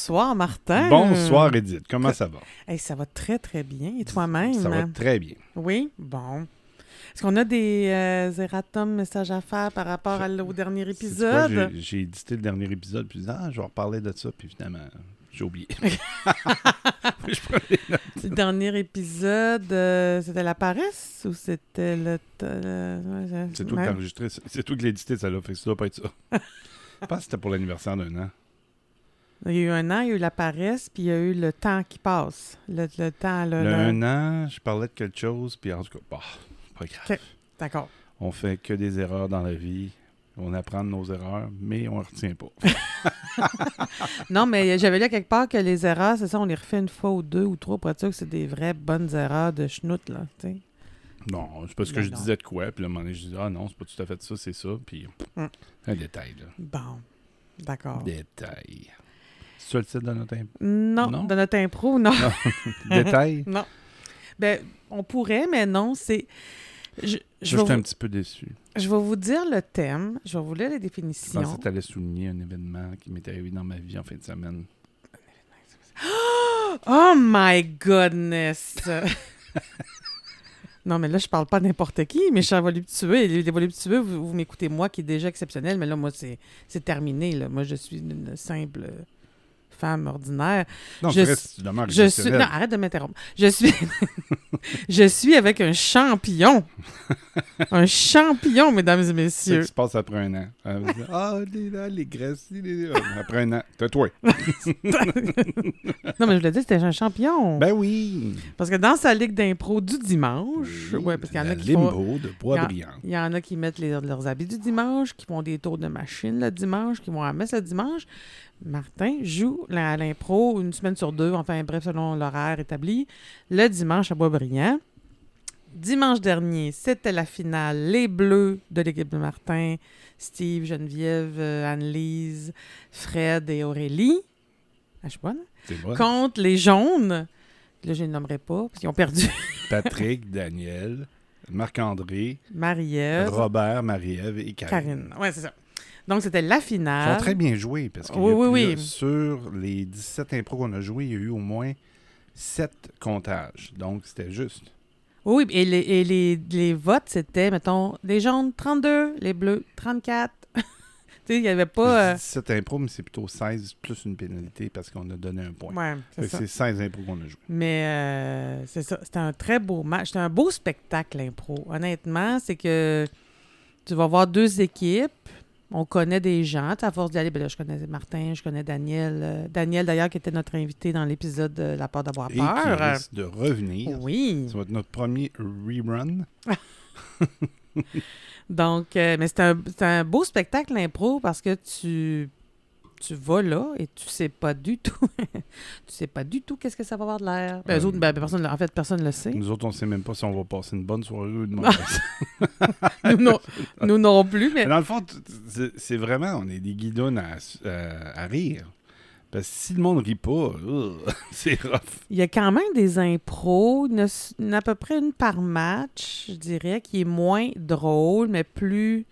Bonsoir, Martin. Bonsoir, Edith. Comment ça va? Hey, ça va très, très bien. Et toi-même? Ça va très bien. Oui? Bon. Est-ce qu'on a des euh, erratums messages à faire par rapport à- au dernier épisode? J'ai édité le dernier épisode, puis ah, je vais reparler de ça, puis finalement, j'ai oublié. Le dernier épisode, euh, c'était la paresse ou c'était le... le- ouais, C'est tout enregistré. C'est c'est tout qui l'a édité, ça là. Fait que ça doit pas être ça. je pense que c'était pour l'anniversaire d'un an. Il y a eu un an, il y a eu la paresse, puis il y a eu le temps qui passe. Le, le temps, là. Le le- un an, je parlais de quelque chose, puis en tout cas, bah, pas grave. D'accord. On fait que des erreurs dans la vie. On apprend de nos erreurs, mais on ne retient pas. Non, mais j'avais lu quelque part que les erreurs, c'est ça, on les refait une fois ou deux ou trois pour être sûr que c'est des vraies bonnes erreurs de schnout, là, tu sais. Non, c'est parce que je non. disais de quoi, puis là, à un moment donné, je disais, ah non, c'est pas tout à fait ça, c'est ça, puis Mm. un détail, là. Bon. D'accord. Détail. C'est le titre de notre imp- Non, Non? de notre impro, non. Détail? non. Ben, on pourrait, mais non, c'est... Je, je, Je suis un petit peu déçu. je vais vous dire le thème, je vais vous lire les Je définitions. pensais que tu allais souligner un événement qui m'est arrivé dans ma vie en fin de semaine. Oh my goodness! non, mais là, je parle pas n'importe qui, mes chers voluptueux. Les, les voluptueux, vous, vous m'écoutez moi, qui est déjà exceptionnel, mais là, moi, c'est c'est terminé. Là. Moi, je suis une simple femme ordinaire. Non, Je reste tu demeures Je suis... Non, arrête de m'interrompre. Je suis... je suis avec un champion. un champion, mesdames et C'est messieurs. qui se passe après un an. Ah, les, là, les graisses, les- euh, après un an. Tais-toi. non, mais je voulais dire, c'était un champion. Ben oui. Parce que dans sa ligue d'impro du dimanche, ouais, parce qu'il y en a qui font... de Il y Bois-Brillant. Il y en a qui mettent les- leurs habits du dimanche, qui font des tours de machine le dimanche, qui vont à la messe le dimanche. Martin joue l'impro une semaine sur deux, enfin bref, selon l'horaire établi, le dimanche à Boisbriand. Dimanche dernier, c'était la finale. Les Bleus de l'équipe de Martin, Steve, Geneviève, euh, Anne-Lise, Fred et Aurélie. Ah, je suis bonne? Contre les Jaunes. Là, je ne les nommerai pas, parce qu'ils ont perdu Patrick, Daniel, Marc-André, Marie-Ève, Robert, Marie-Ève et Karine. Karine. Ouais, c'est ça. Donc, c'était la Ils finale. très bien joués parce que Oui, oui, oui. sur les 17 impros qu'on a joués, il y a eu au moins 7 comptages. Donc, c'était juste. Oui, et les, et les, les votes, c'était, mettons, les jaunes 32, les bleus 34. tu sais, il n'y avait pas. dis 17 impros, mais c'est plutôt 16 plus une pénalité parce qu'on a donné un point. euh, Ouais, c'est ça. C'est 16 impros qu'on a joués. Mais euh, c'est ça. C'était un très beau match. C'était un beau spectacle, l'impro. Honnêtement, c'est que tu vas voir deux équipes. On connaît des gens. À force d'y aller, ben là, je connais Martin, je connais Daniel. euh, Daniel, d'ailleurs, qui était notre invité dans l'épisode de La peur d'avoir Et qui peur. risque de revenir. Oui. Ça va être notre premier rerun. Donc, euh, mais c'est un, c'est un beau spectacle, l'impro, parce que tu, tu vas là et tu sais pas du tout. tu sais pas du tout qu'est-ce que ça va avoir de l'air. Ben, Euh, autres, ben, personne, en fait, personne ne le sait. Nous autres, on ne sait même pas si on va passer une bonne soirée ou une mauvaise. nous, non, nous non plus, mais Mais dans le fond, c'est- vraiment, on est des guidons à, euh, à rire. Parce que si le monde rit pas, ugh, c'est rough. il y a quand même des impros, à peu près une par match, je dirais, qui est moins drôle, mais plus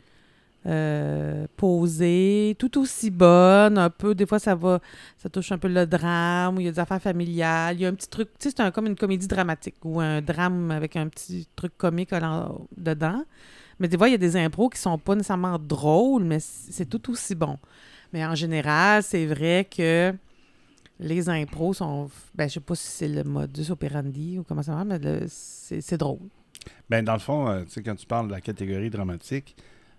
euh, posée, tout aussi bonne, un peu, des fois ça va, ça touche un peu le drame, ou il y a des affaires familiales, il y a un petit truc, tu sais, c'est un- comme une comédie dramatique, ou un drame avec un petit truc comique dedans. Mais des fois, il y a des impros qui sont pas nécessairement drôles, mais c'est tout aussi bon. Mais en général, c'est vrai que les impros sont. Ben, je sais pas si c'est le modus operandi ou comment ça va, mais c'est drôle. Ben, dans le fond, euh, tu sais, quand tu parles de la catégorie dramatique,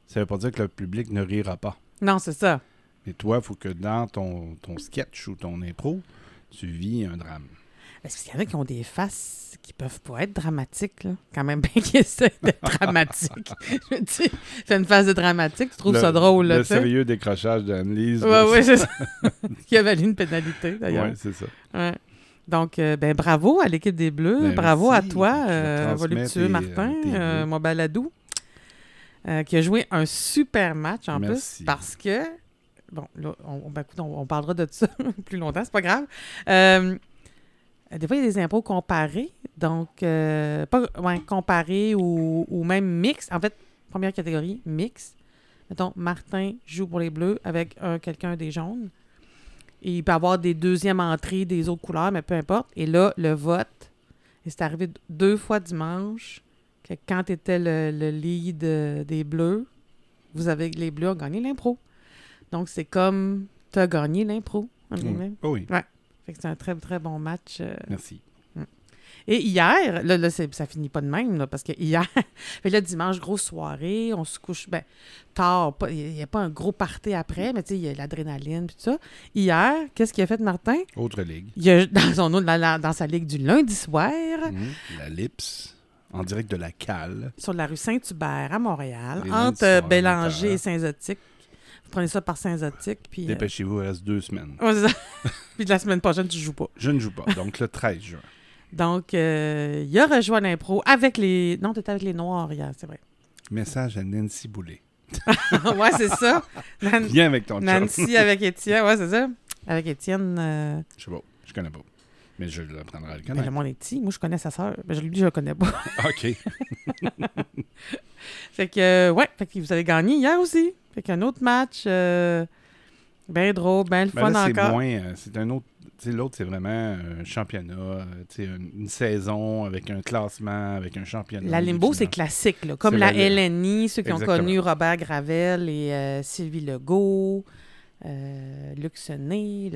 ça veut pas dire que le public ne rira pas. Non, c'est ça. Mais toi, il faut que dans ton, ton sketch ou ton impro, tu vis un drame. Parce qu'il y en a qui ont des faces qui peuvent pas être dramatiques, là. Quand même bien qu'ils essaient d'être dramatiques. je me dis, fais une phase de dramatique, tu trouves Le- ça drôle, là, Le sérieux décrochage d'Anne-Lise. Ouais, ouais, c'est ça. qui a valu une pénalité, d'ailleurs. Ouais, c'est ça. Ouais. Donc, euh, ben, bravo à l'équipe des Bleus. Ben, bravo merci. à toi, euh, voluptueux tes, Martin, euh, tes euh, mon baladou, euh, qui a joué un super match en Merci. plus parce que, bon, là, on, ben, écoute, on, on parlera de ça plus longtemps, c'est pas grave. Euh, des fois, il y a des impôts comparés, donc, euh, pas ouais, comparés ou, ou même mix. En fait, première catégorie, mix. Mettons, Martin joue pour les Bleus avec un quelqu'un des jaunes. Et il peut y avoir des deuxièmes entrées des autres couleurs, mais peu importe. Et là, le vote, et c'est arrivé deux fois dimanche, que quand tu étais le, le lead euh, des Bleus, vous avez les Bleus ont gagné l'impro. Donc, c'est comme tu as gagné l'impro. Oui. Oh oui, Fait que c'est un très, très bon match. euh. merci. Et hier, là, là c'est- ça finit pas de même, là, parce que hier, fait là, dimanche, grosse soirée, on se couche, ben, tard, pas- il n'y a pas un gros party après, mais tu sais, il y a l'adrénaline, puis tout ça. Hier, qu'est-ce qu'il a fait, Martin? Autre ligue. Il a, dans, son, autre- dans, sa ligue du lundi soir, Mhm. La Lips, en direct de la cale. sur la rue Saint-Hubert, à Montréal, Les entre Bélanger et. Saint-Zotique. Vous prenez ça par Saint-Zotique, puis... euh, Dépêchez-vous, il reste deux semaines. puis la semaine prochaine, tu joues pas. Je ne joue pas, donc le 13 juin. Donc, euh, il a rejoint l'impro avec les... Non, tu étais avec les Noirs hier, c'est vrai. Message à Nancy Boulet. ouais, c'est ça. Nan- Viens avec ton. Nancy avec Étienne, ouais, c'est ça. Avec Étienne, euh, Je sais pas, je connais pas. Mais je l'apprendrai à le ben, le connaître. monde est petit. Moi, je connais sa sœur. Ben, je lui dis, je le connais pas. OK. fait que, euh, ouais, fait que vous avez gagné hier aussi. Fait qu'un autre match, euh, bien drôle, bien le Ben fun là, c'est encore. moins. euh, c'est un autre. L'autre, c'est vraiment un championnat, une, une saison avec un classement, avec un championnat. La Limbo, c'est classique, là. comme la la- LNI, ceux qui ont connu Robert Gravel et euh, Sylvie Legault, euh. Là,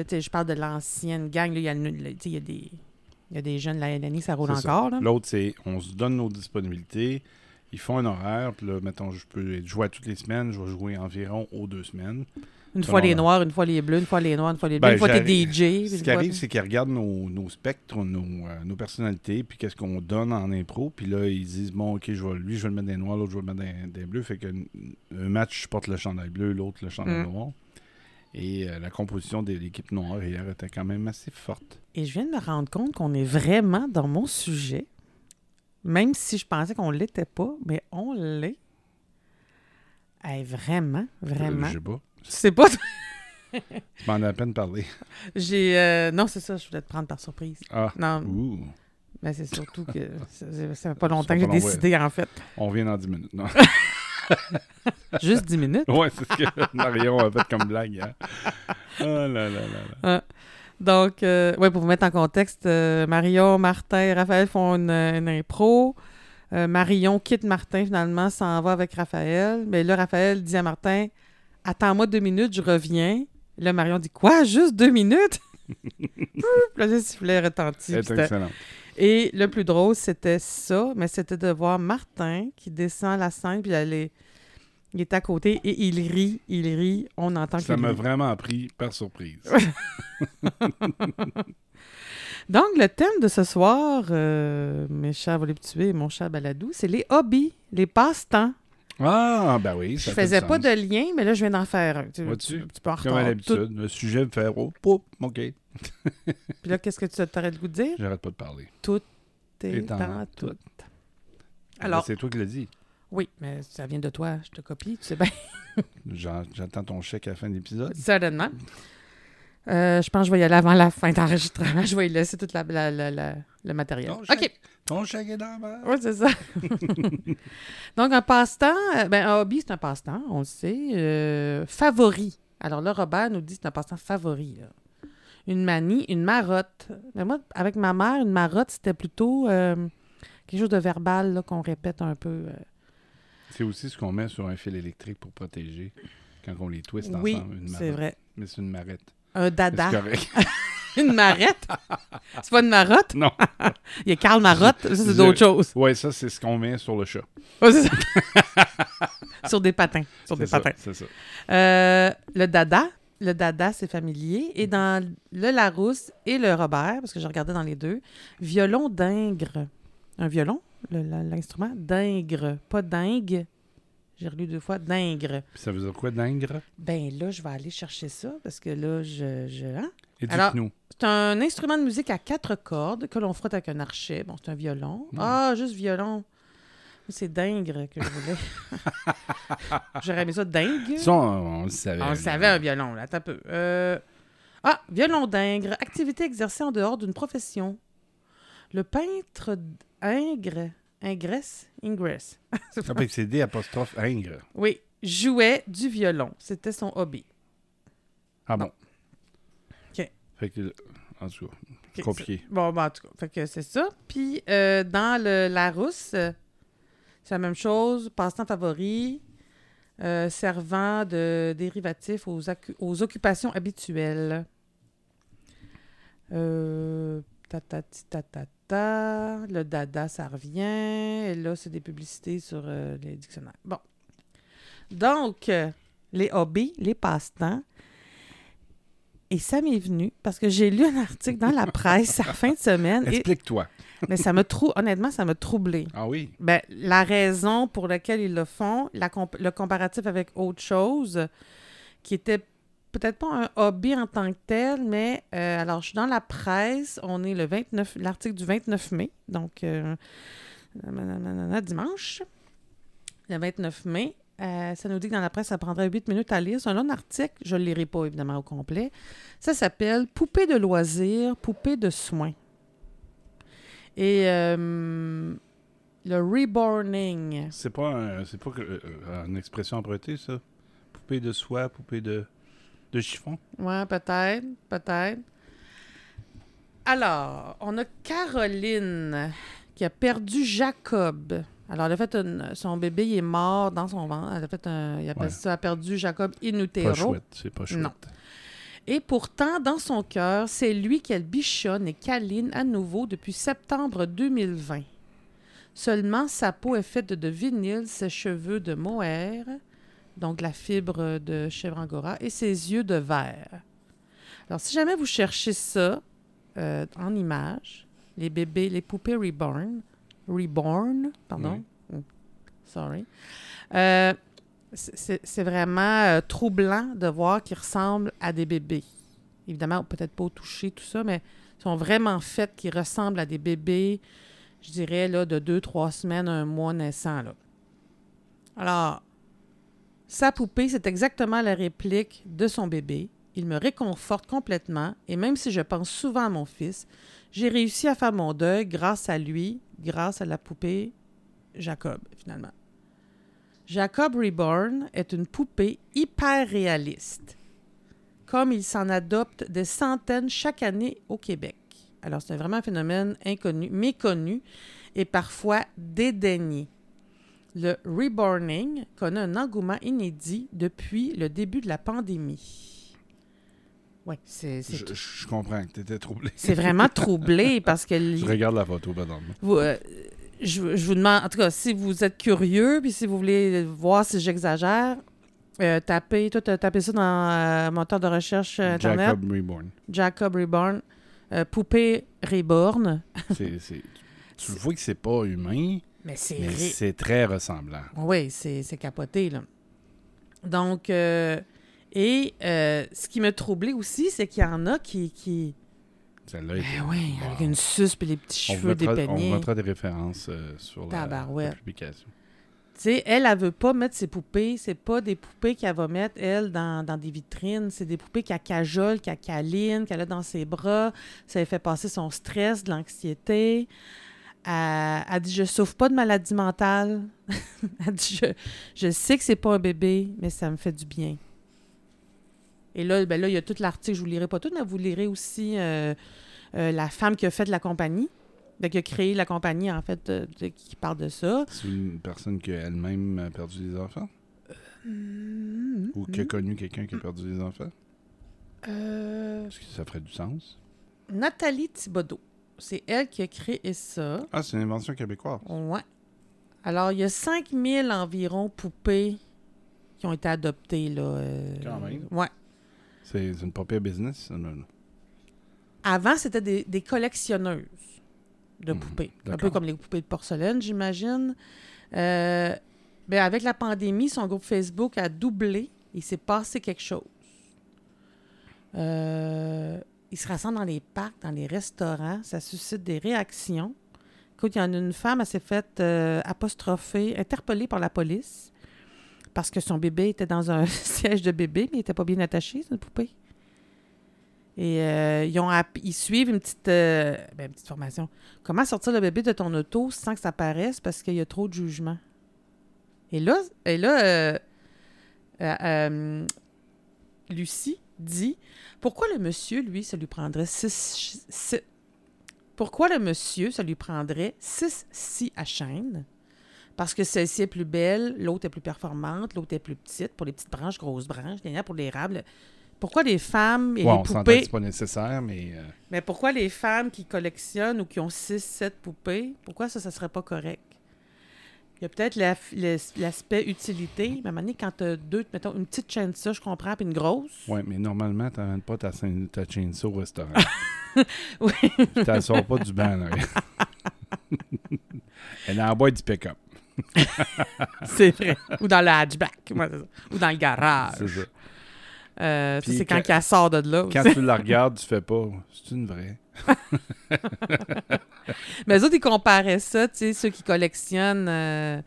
sais, je parle de l'ancienne gang. Il y, y a des- il y a des jeunes de la LNI, ça roule encore. là. L'autre, c'est on se donne nos disponibilités. Ils font un horaire, puis là, mettons, je peux jouer à toutes les semaines, je vais jouer environ aux deux semaines. Une fois les noirs, une fois les bleus, une fois les noirs, une fois les bleus, Ben, une fois t'es DJ. Ce qui fois- arrive, c'est qu'ils regardent nos, nos spectres, nos, euh, nos personnalités, puis qu'est-ce qu'on donne en impro. Puis là, ils disent, bon, OK, je vais, lui, je vais le mettre des noirs, l'autre, je vais le mettre des, des bleus. Fait qu'un un match, je porte le chandail bleu, l'autre, le chandail Mm. noir. Et euh, la composition de l'équipe noire hier était quand même assez forte. Et je viens de me rendre compte qu'on est vraiment dans mon sujet, même si je pensais qu'on l'était pas, mais on l'est. Hey, vraiment, vraiment. Euh, Je sais pas. Tu sais pas, Tu m'en as à peine parlé. j'ai... euh, non, c'est ça, je voulais te prendre par surprise. Ah, Non, ouh. mais c'est surtout que ça fait pas longtemps que j'ai décidé, en fait. On revient dans 10 minutes. Non. Juste 10 minutes. ouais, c'est ce que Marion a fait comme blague. Hein. Oh là là là là. Donc, euh, ouais, pour vous mettre en contexte, euh, Marion, Martin et Raphaël font une, une impro. Euh, Marion quitte Martin, finalement, s'en va avec Raphaël. Mais là, Raphaël dit à Martin Attends-moi deux minutes, je reviens. Là, Marion dit Quoi? Juste deux minutes Puis là, le sifflet retentit. C'est excellent. Et le plus drôle, c'était ça, mais c'était de voir Martin qui descend la scène, puis elle est- il est à côté et il rit, il rit. On entend Ça qu'il m'a vraiment pris par surprise. Donc, le thème de ce soir, euh, mes chers voluptueux et mon cher baladou, c'est les hobbies, les passe-temps. Ah, ben oui. Je ça fait faisais pas sens. de lien, mais là, je viens d'en faire un. Tu, Vois-tu? tu- tu peux en Comme à l'habitude, le sujet me fait oh, OK. Tout- Puis là, qu'est-ce que tu aurais le goût de dire? J'arrête pas de parler. T'es Et dans dans tout. tout. Alors, Alors, c'est toi qui l'as dit. oui, mais ça vient de toi, je te copie, tu sais bien. J'attends ton chèque à la fin de l'épisode. Certainement. Euh, je pense que je vais y aller avant la fin d'enregistrement. Je vais y laisser tout la, la- la- la- le matériel. Ton OK. chèque. Ton chèque est dans ma... Oui, c'est ça. Donc, un passe-temps, euh, ben, un hobby, c'est un passe-temps, on le sait. Euh, favori. Alors là, Robert nous dit que c'est un passe-temps favori. là. Une manie, une marotte. Mais moi, avec ma mère, une marotte, c'était plutôt euh, quelque chose de verbal qu'on répète un peu. euh. C'est aussi ce qu'on met sur un fil électrique pour protéger quand on les twist Oui, ensemble. Une c'est vrai. Mais c'est une marette. Un dada. Correct. Une marette? c'est pas une marotte? non. Il y a Karl Marotte. Ça, c'est d'autres choses. Ouais, ça, c'est ce qu'on met sur le chat. Ça. Sur des patins. Sur des ça, patins. C'est ça. Euh, le dada. Le dada, c'est familier. Et dans le Larousse et le Robert, parce que je regardais dans les deux, violon d'ingre. Un violon, l'instrument, d'ingre. Pas dingue. J'ai relu deux fois, d'ingre. Puis ça veut dire quoi, d'ingre? Ben là, je vais aller chercher ça, parce que là, je... je hein? Éduque-nous. C'est un instrument de musique à quatre cordes que l'on frotte avec un archet. Bon, c'est un violon. Mm. Ah, juste violon. C'est dingue que je voulais. J'aurais aimé ça dingue. Ça, on, on le savait. On le savait, un violon, là. Attends un peu. Euh, Ah, violon d'ingre. Activité exercée en dehors d'une profession. Le peintre ingre. Ingresse? Ingress. Ça fait que c'est D apostrophe ingre. oui, jouait du violon. C'était son hobby. Ah bon? OK. Fait que, en tout cas, compliqué. Bon, ben, en tout cas, fait que c'est ça. Puis, euh, dans le Larousse, euh, c'est la même chose. Passe-temps favori, euh, servant de dérivatif aux, aux occupations habituelles. Euh. Le dada, ça revient. Et là, c'est des publicités sur euh, les dictionnaires. Bon. Donc, les hobbies, les passe-temps. Et ça m'est venu parce que j'ai lu un article dans la presse à la fin de semaine. Et, Explique-toi. Mais ça me trou honnêtement, ça m'a troublé. Ah oui? Ben, la raison pour laquelle ils le font, la comp- le comparatif avec autre chose, qui était peut-être pas un hobby en tant que tel, mais euh, alors je suis dans la presse, on est le 29, l'article du 29 mai, donc euh, dimanche, le 29 mai. Euh, ça nous dit que dans la presse, ça prendrait 8 minutes à lire. C'est un long article, je ne le lirai pas évidemment au complet. Ça s'appelle Poupée de loisirs, poupée de soins. Et euh, le reborning. C'est pas, un, c'est pas que- euh, une expression empruntée, ça? Poupée de soie, poupée de, de chiffon? Ouais, peut-être, peut-être. Alors, on a Caroline qui a perdu Jacob. Alors, elle a fait une- son bébé, il est mort dans son ventre. Elle a fait un, il appelle Ouais. ça, a perdu Jacob in Pas utero. chouette, c'est pas chouette. Non. Et pourtant, dans son cœur, c'est lui qu'elle bichonne et câline à nouveau depuis septembre 2020. Seulement, sa peau est faite de vinyle, ses cheveux de mohair, donc la fibre de chèvre angora, et ses yeux de verre. Alors, si jamais vous cherchez ça euh, en image, les bébés, les poupées reborn, reborn, pardon, Oh, sorry, euh, c'est- vraiment euh, troublant de voir qu'ils ressemblent à des bébés. Évidemment, peut-être pas au toucher, tout ça, mais ils sont vraiment faits qu'ils ressemblent à des bébés, je dirais, de deux, trois semaines, un mois naissant. Là. Alors, sa poupée, c'est exactement la réplique de son bébé. Il me réconforte complètement, et même si je pense souvent à mon fils, j'ai réussi à faire mon deuil grâce à lui, grâce à la poupée Jacob, finalement. Jacob Reborn est une poupée hyper réaliste, comme il s'en adopte des centaines chaque année au Québec. Alors, c'est vraiment un phénomène inconnu, méconnu et parfois dédaigné. Le reborning connaît un engouement inédit depuis le début de la pandémie. Oui, c'est je comprends que tu étais troublé. c'est vraiment troublé parce que Je regarde la photo, pardon. vous, euh, je, je vous demande, en tout cas, si vous êtes curieux, puis si vous voulez voir si j'exagère, euh, tapez, toi, tapé ça dans euh, moteur de recherche euh, Internet. Jacob Reborn. Jacob Reborn. euh, poupée Reborn. C'est, c'est- tu vois que c'est pas humain, Mais c'est mais ré- c'est très ressemblant. Oui, c'est c'est capoté, là. Donc, et ce qui me troublait aussi, c'est qu'il y en a qui... qui Celle-là ben oui, Wow. avec une suce puis les petits on cheveux mettra, on dépeignés. mettra des références euh, sur la publication. Tu sais, elle, elle veut pas mettre ses poupées. C'est pas des poupées qu'elle va mettre, elle, dans, dans des vitrines. C'est des poupées qu'elle cajole, qu'elle câline, qu'elle a dans ses bras. Ça lui fait passer son stress, de l'anxiété. Elle, elle dit Je souffre pas de maladie mentale. elle dit je, je sais que c'est pas un bébé, mais ça me fait du bien. Et là, ben là, il y a tout l'article, je vous lirai pas tout, mais vous lirez aussi euh, euh, la femme qui a fait la compagnie. Donc, qui a créé la compagnie, en fait, euh, de- qui parle de ça. C'est une personne qui elle-même a perdu des enfants? Ou qui a connu quelqu'un qui a perdu des enfants? Est-ce que ça ferait du sens? Nathalie Thibodeau. C'est elle qui a créé ça. Ah, c'est une invention québécoise. Ouais. Alors, il y a 5000 environ poupées qui ont été adoptées, là. Quand même. Ouais. C'est, une pas pire business. Avant, c'était des, des collectionneuses de Mhm, poupées. Un peu comme les poupées de porcelaine, j'imagine. Euh, ben, avec la pandémie, son groupe Facebook a doublé. Il s'est passé quelque chose. Euh, ils se rassemblent dans les parcs, dans les restaurants. Ça suscite des réactions. Écoute, il y en a une femme, elle s'est faite euh, apostropher, interpellée par la police parce que son bébé était dans un siège de bébé, mais il n'était pas bien attaché, c'est une poupée. Et euh, ils, ont ils suivent une petite, euh, ben, une petite formation. Comment sortir le bébé de ton auto sans que ça paraisse parce qu'il y a trop de jugement? Et là, et là euh, euh, Lucie dit pourquoi le monsieur, lui, ça lui prendrait six. six- pourquoi le monsieur, ça lui prendrait six scies à chaîne? Parce que celle-ci est plus belle, l'autre est plus performante, l'autre est plus petite. Pour les petites branches, grosses branches, a pour l'érable. Pourquoi les femmes et les poupées. c'est pas nécessaire, mais euh, Mais pourquoi les femmes qui collectionnent ou qui ont 6-7 poupées, pourquoi ça, ça serait pas correct? Il y a peut-être la- l'as- l'aspect utilité, mais à un moment donné, quand tu as deux, mettons, une petite chaîne ça, je comprends, puis une grosse. ouais, mais normalement, tu n'amènes pas ta, ta chainsaw au restaurant. Oui. Tu ne sors pas du banc. là. Elle est en bois du pick-up. c'est vrai. Ou dans le hatchback. Ouais, c'est ça. Ou dans le garage. C'est ça. Euh, ça, c'est quand, quand- elle sort de là. Quand tu la regardes, tu fais pas. C'est une vraie. Mais eux autres, ils comparaient ça, tu sais, ceux qui collectionnent. euh,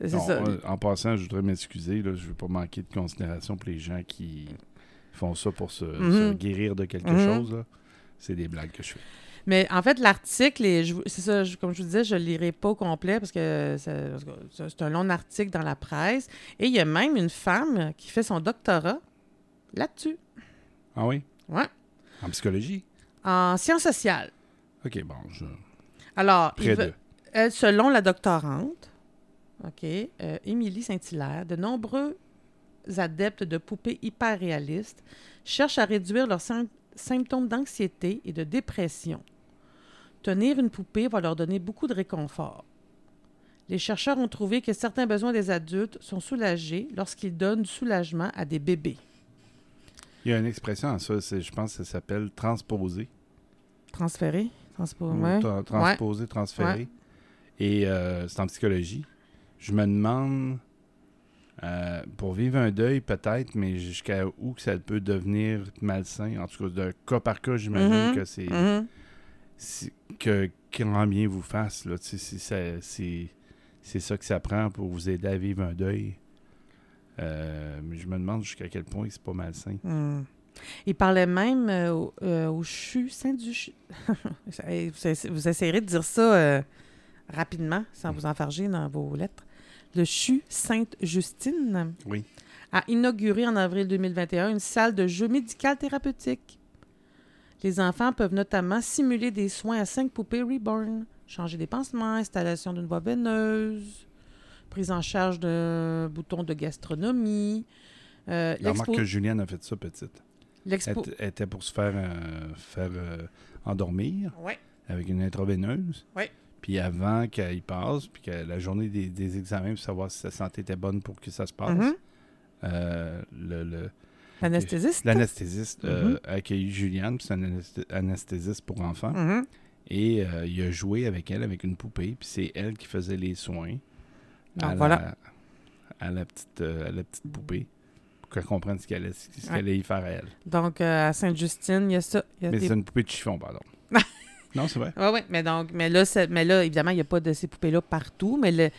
c'est Non, ça. euh, en passant, je voudrais m'excuser. Je ne veux pas manquer de considération pour les gens qui font ça pour se, Mhm. se guérir de quelque Mhm. chose. C'est des blagues que je fais. Mais en fait, l'article, c'est ça, je- comme je vous disais, je ne lirai pas au complet parce que c'est un long article dans la presse. Et il y a même une femme qui fait son doctorat là-dessus, Ah oui? Ouais. En psychologie? en sciences sociales. OK, bon, je... Alors, il près veut- de... elle, selon la doctorante, OK, euh, Émilie Saint-Hilaire, de nombreux adeptes de poupées hyper réalistes cherchent à réduire leurs sym- symptômes d'anxiété et de dépression. Tenir une poupée va leur donner beaucoup de réconfort. Les chercheurs ont trouvé que certains besoins des adultes sont soulagés lorsqu'ils donnent du soulagement à des bébés. Il y a une expression à ça, c'est- je pense que ça s'appelle transposer. Transférés? Transpo- Ou ouais. tra- transposer, transférer. Et euh, c'est en psychologie. Je me demande, euh, pour vivre un deuil peut-être, mais jusqu'à où que ça peut devenir malsain. En tout cas, de cas par cas, j'imagine Mhm. que c'est Mhm. c'est- que grand bien vous fasse. C'est c'est ça que ça prend pour vous aider à vivre un deuil. Euh, mais je me demande jusqu'à quel point c'est pas malsain. Hmm. Il parlait même euh, au, euh, au CHU Saint-Du... Hey, vous, vous essayerez de dire ça rapidement, sans vous enfarger dans vos lettres. Le CHU Sainte-Justine Oui. a inauguré en avril 2021 une salle de jeux médical thérapeutique. Les enfants peuvent notamment simuler des soins à cinq poupées Reborn, changer des pansements, installation d'une voie veineuse, prise en charge d'un bouton de gastronomie. Euh, La remarque l'expo- que Juliane a fait ça petite. L'expo- elle était pour se faire, euh, faire euh, endormir Ouais. avec une intraveineuse. Ouais. Puis avant qu'elle y passe, puis que la journée des, des examens pour savoir si sa santé était bonne pour que ça se passe, Mhm. euh, le- le- L'anesthésiste? l'anesthésiste euh, Mhm. a accueilli Juliane, puis c'est un anesth- anesthésiste pour enfants. Mhm. Et euh, il a joué avec elle, avec une poupée, puis c'est elle qui faisait les soins Donc à, voilà. la, à, la petite, euh, à la petite poupée pour qu'elle comprenne ce qu'elle allait, allait y faire à elle. Donc, euh, à Sainte-Justine, il y a ça. Il y a Mais des- c'est une poupée de chiffon, pardon. non, c'est vrai? Oui, oui, mais donc, mais là, mais là, évidemment, il n'y a pas de ces poupées-là partout, mais le,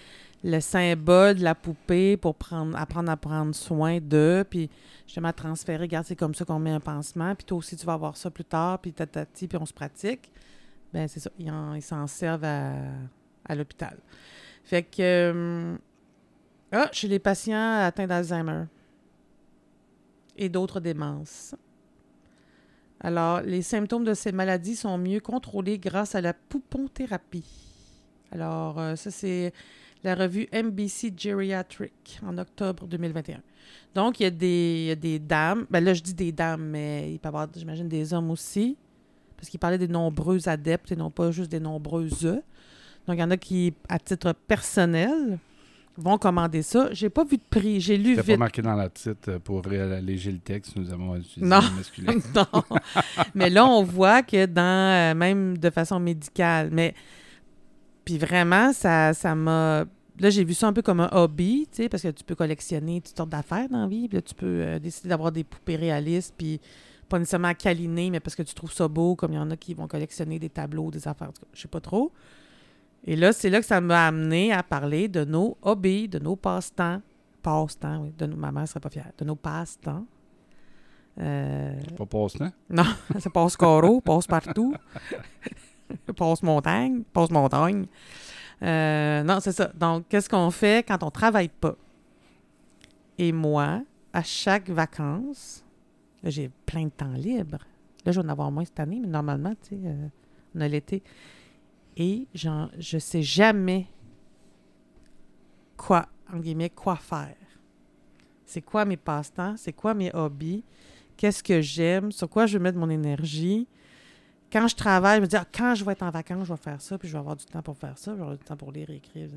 le symbole de la poupée pour prendre, apprendre à prendre soin d'eux, puis justement transférer, regarde, c'est comme ça qu'on met un pansement, puis toi aussi, tu vas avoir ça plus tard, puis tatati, puis on se pratique. Ben c'est ça, ils en- ils s'en servent à, à l'hôpital. Fait que, euh, ah, chez les patients atteints d'Alzheimer et d'autres démences. Alors, les symptômes de ces maladies sont mieux contrôlés grâce à la pouponthérapie. Alors, euh, ça, c'est la revue NBC Geriatric en octobre 2021. Donc, il y a des, il y a des dames. Ben là, je dis des dames, mais il peut y avoir, j'imagine, des hommes aussi. Parce qu'il parlait des nombreux adeptes et non pas juste des nombreuses. Donc, il y en a qui, à titre personnel, vont commander ça. J'ai pas vu de prix. J'ai lu C'était pas vite. marqué dans la titre euh, pour alléger le texte. Nous avons utilisé Non. masculin. non. Mais là, on voit que dans, euh, même de façon médicale, mais puis vraiment, ça ça m'a. Là, j'ai vu ça un peu comme un hobby, tu sais, parce que tu peux collectionner toutes sortes d'affaires dans la vie. Puis là, tu peux euh, décider d'avoir des poupées réalistes, puis pas nécessairement à câliner, mais parce que tu trouves ça beau, comme il y en a qui vont collectionner des tableaux, des affaires, je sais pas trop. Et là, c'est là que ça m'a amené à parler de nos hobbies, de nos passe-temps. Passe-temps, oui. De nos, ma mère serait pas fière. De nos passe-temps. Euh, Pas passe-temps? non, ça passe carreau, passe partout. Euh, non, c'est ça. Donc, qu'est-ce qu'on fait quand on travaille pas? Et moi, à chaque vacances, j'ai plein de temps libre. Là, je vais en avoir moins cette année, mais normalement, tu sais, euh, on a l'été. Et genre, je sais jamais quoi, en guillemets, quoi faire. C'est quoi mes passe-temps? C'est quoi mes hobbies? Qu'est-ce que j'aime? Sur quoi je vais mettre mon énergie? Quand je travaille, je me dis, ah, quand je vais être en vacances, je vais faire ça, puis je vais avoir du temps pour faire ça, je vais avoir du temps pour lire et écrire.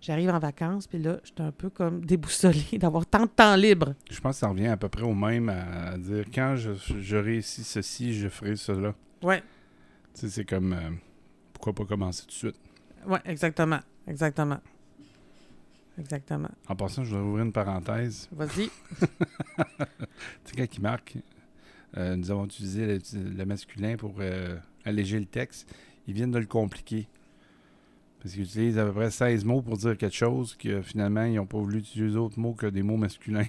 J'arrive en vacances, puis là, j'étais un peu comme déboussolée d'avoir tant de temps libre. Je pense que ça revient à peu près au même à dire quand je, je réussis ceci, je ferai cela. Ouais. Tu sais, c'est comme euh, pourquoi pas commencer tout de suite? Ouais, exactement. Exactement. Exactement. En passant, je voudrais ouvrir une parenthèse. Vas-y. Tu sais, quand il marque, euh, nous avons utilisé le, le masculin pour euh, alléger le texte, ils viennent de le compliquer. Parce qu'ils utilisent à peu près 16 mots pour dire quelque chose que finalement, ils n'ont pas voulu utiliser d'autres mots que des mots masculins.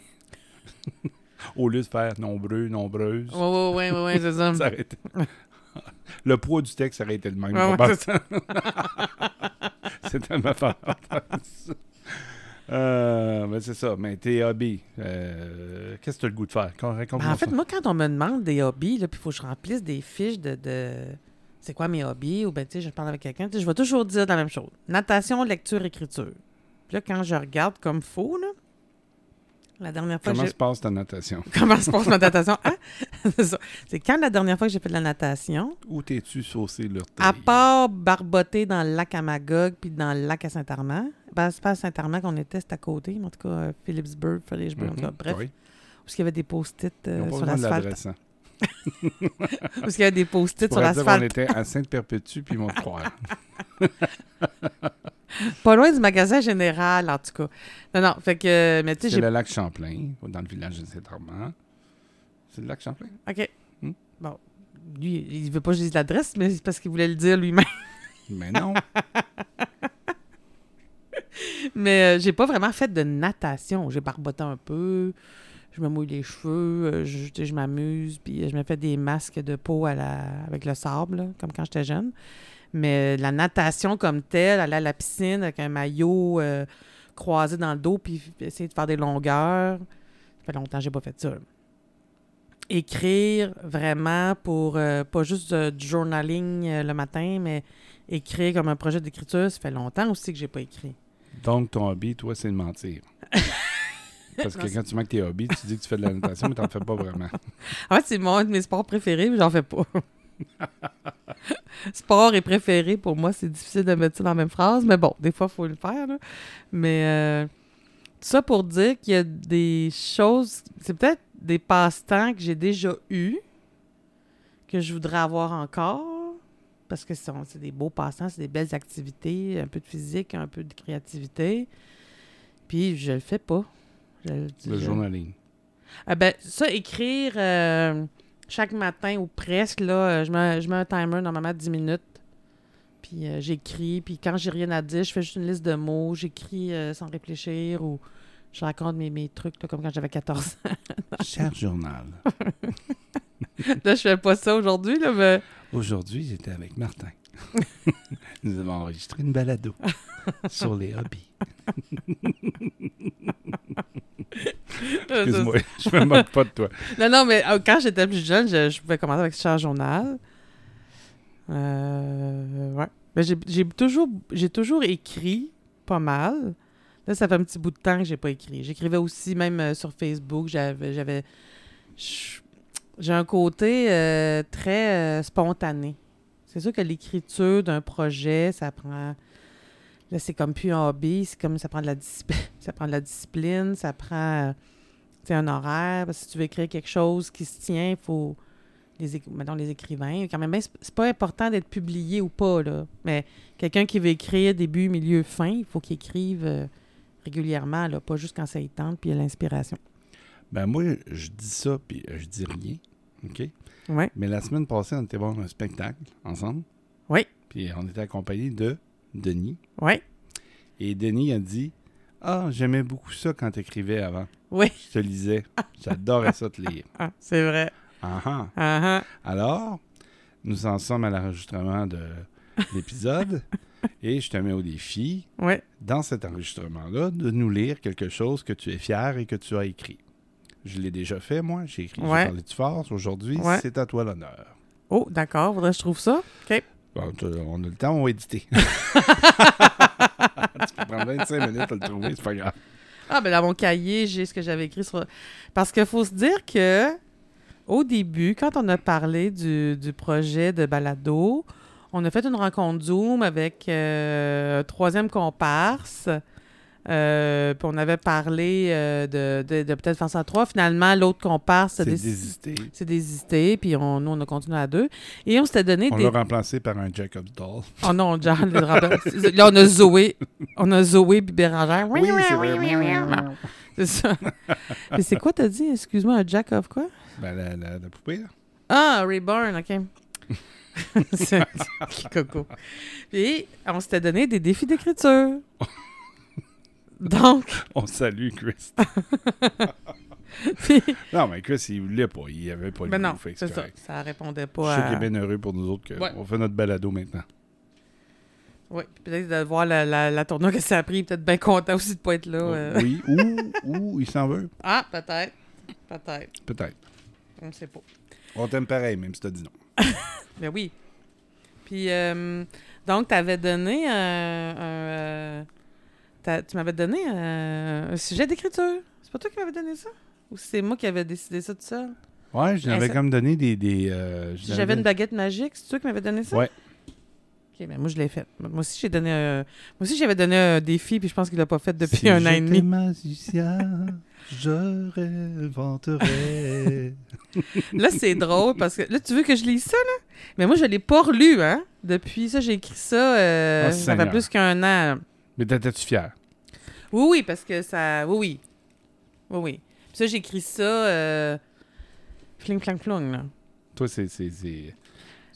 Au lieu de faire nombreux, nombreuses. Ouais, ouais, ouais, ouais, c'est ça. Ça été- le poids du texte aurait été le même. Ouais, ouais, probablement. C'était ma parenthèse. Euh, ben c'est ça. Mais tes hobbies, euh, qu'est-ce que tu as le goût de faire? Quand- raconte-moi Ben, en fait, ça. moi, quand on me demande des hobbies, là, puis il faut que je remplisse des fiches de, de c'est quoi mes hobbies, ou ben, tu sais, je parle avec quelqu'un, je vais toujours dire la même chose. Natation, lecture, écriture. Puis là, quand je regarde comme faux, là, la dernière fois Comment se passe ta natation? Comment se passe ma natation? Hein? c'est quand la dernière fois que j'ai fait de la natation, Où t'es-tu saucé leur à part barboter dans le lac à Magog puis dans le lac à Saint-Armand, ben, c'est pas à Saint-Armand qu'on était, c'était à côté, mais en tout cas, euh, Phillipsburg, Phillipsburg, tout cas, bref, Oui. où il y avait des post-it euh, sur l'asphalte? l'adresse. hein. Où il y avait des post-it sur l'asphalte? était à Sainte-Perpétue, puis ils vont te croire. Pas loin du magasin général, en tout cas. Non, non, fait que, mais tu sais, C'est le lac Champlain, dans le village de Saint-Armand. C'est le lac Champlain? OK. Hmm? Bon. Lui, il veut pas que je dise l'adresse, mais c'est parce qu'il voulait le dire lui-même. Mais non. Mais euh, j'ai pas vraiment fait de natation. J'ai barboté un peu, je me mouille les cheveux, euh, je, m'amuse, puis je me fais des masques de peau à la, avec le sable, là, comme quand j'étais jeune. Mais la natation comme telle, aller à la piscine avec un maillot euh, croisé dans le dos, puis essayer de faire des longueurs, ça fait longtemps que j'ai pas fait ça. Écrire vraiment pour euh, pas juste euh, du journaling le matin, mais écrire comme un projet d'écriture, ça fait longtemps aussi que j'ai pas écrit. Donc, ton hobby, toi, c'est de mentir. Parce que Non, quand tu manques tes hobbies, tu dis que tu fais de la natation, mais tu n'en fais pas vraiment. En fait, c'est mon, un de mes sports préférés, mais j'en fais pas. Sport et préféré, pour moi, c'est difficile de mettre ça dans la même phrase, mais bon, des fois, il faut le faire. là. Mais euh, tout ça pour dire qu'il y a des choses, c'est peut-être des passe-temps que j'ai déjà eus, que je voudrais avoir encore, parce que c'est des beaux passe-temps, c'est des belles activités, un peu de physique, un peu de créativité. Puis je le fais pas. Je- Le je- journaling. ah ben, ça, écrire euh, chaque matin ou presque, là, euh, je mets, je mets un timer normalement de 10 minutes. Puis euh, j'écris. Puis quand j'ai rien à dire, je fais juste une liste de mots. J'écris euh, sans réfléchir ou je raconte mes, mes trucs, là, comme quand j'avais 14 ans. Cher journal. là, je fais pas ça aujourd'hui, là, mais... Aujourd'hui, j'étais avec Martin. Nous avons enregistré une balado sur les hobbies. Excuse-moi, je me moque pas de toi. Non, non, mais euh, quand j'étais plus jeune, je, je pouvais commencer avec Cher Journal. Euh, ouais. Mais j'ai- toujours, écrit pas mal. Là, ça fait un petit bout de temps que j'ai pas écrit. J'écrivais aussi, même euh, sur Facebook, j'avais... J'ai un côté euh, très euh, spontané. C'est sûr que l'écriture d'un projet, ça prend... Là, c'est comme plus un hobby, c'est comme ça prend de la discipline, ça prend de la discipline, ça prend... c'est un horaire. Parce que si tu veux écrire quelque chose qui se tient, il faut. Les, mettons, les écrivains, quand même, ben, c'est pas important d'être publié ou pas, là. Mais quelqu'un qui veut écrire début, milieu, fin, il faut qu'il écrive euh, régulièrement, là, pas juste quand ça y tente, puis il y a l'inspiration. Ben moi, je dis ça, puis euh, je dis rien. OK? Ouais. Mais la semaine passée, on était voir un spectacle ensemble. Oui. Puis on était accompagné de Denis. Ouais. Et Denis a dit Ah, j'aimais beaucoup ça quand tu écrivais avant. Oui. Je te lisais. J'adorais ça te lire. Ah, c'est vrai. Ah ah. Ah, ah. Alors, nous en sommes à l'enregistrement de l'épisode. et je te mets au défi, Ouais. dans cet enregistrement-là, de nous lire quelque chose que tu es fier et que tu as écrit. Je l'ai déjà fait, moi. J'ai écrit, j'ai Ouais. parlé de force. Aujourd'hui, Ouais. c'est à toi l'honneur. Oh, d'accord. Faudrait que je trouve ça. OK. On a le temps, on va éditer. tu peux prendre 25 minutes à le trouver, c'est pas grave. Ah, ben dans mon cahier, j'ai ce que j'avais écrit sur. Parce qu'il faut se dire que, au début, quand on a parlé du, du projet de balado, on a fait une rencontre Zoom avec euh, un troisième comparse. Euh, puis on avait parlé euh, de, de, de peut-être faire ça à trois. Finalement, l'autre comparse C'est désisté. C'est désisté, puis on, nous, on a continué à deux. Et on s'était donné On des. l'a remplacé par un Jacob's Doll. Oh non, John. Là, on a Zoé. On a Zoé puis Bérangère. Oui, c'est vrai. C'est ça. Mais c'est quoi, t'as dit? Excuse-moi, un jack of quoi? Ben, la, la, la poupée, là. Ah, Reborn, OK. c'est c'est coco? Puis, on s'était donné des défis d'écriture. Donc, On salue Chris. puis, non, mais Chris, il voulait pas. Il avait pas le mais goût, non, c'est ça. correct. Ça répondait Je pas sais à... qu'il est bien heureux pour nous autres Ouais. qu'on fait notre balado maintenant. Oui, puis peut-être de voir la, la, la tournure que ça a pris, peut-être bien content aussi de pas être là. euh. Oui, ou, ou il s'en veut. Ah, peut-être. Peut-être. Peut-être. On ne sait pas. On t'aime pareil, même si t'as dit non. Ben oui. Puis, euh, donc, tu avais donné un. un, euh, tu m'avais donné un, un sujet d'écriture. C'est pas toi qui m'avais donné ça? Ou c'est moi qui avais décidé ça tout seul? Ouais, je l'avais comme donné des. des euh, J'avais une baguette magique, c'est toi qui m'avais donné ça? Ouais. Ok, ben moi, je l'ai fait. Moi aussi, j'ai donné un- Moi aussi, j'avais donné un défi, puis je pense qu'il l'a pas fait depuis un an et demi. magicien, je réinventerais. Là, c'est drôle parce que là, tu veux que je lise ça, là? Mais moi, je l'ai pas relu, hein? Depuis ça, j'ai écrit ça. euh, Oh, ça fait plus qu'un an. Mais t'étais-tu fier? Oui, oui, parce que ça. Oui, oui. Oui, oui. Puis ça, j'ai écrit ça. Euh... Fling, flang, flong, là. Toi, c'est. c'est- c'est-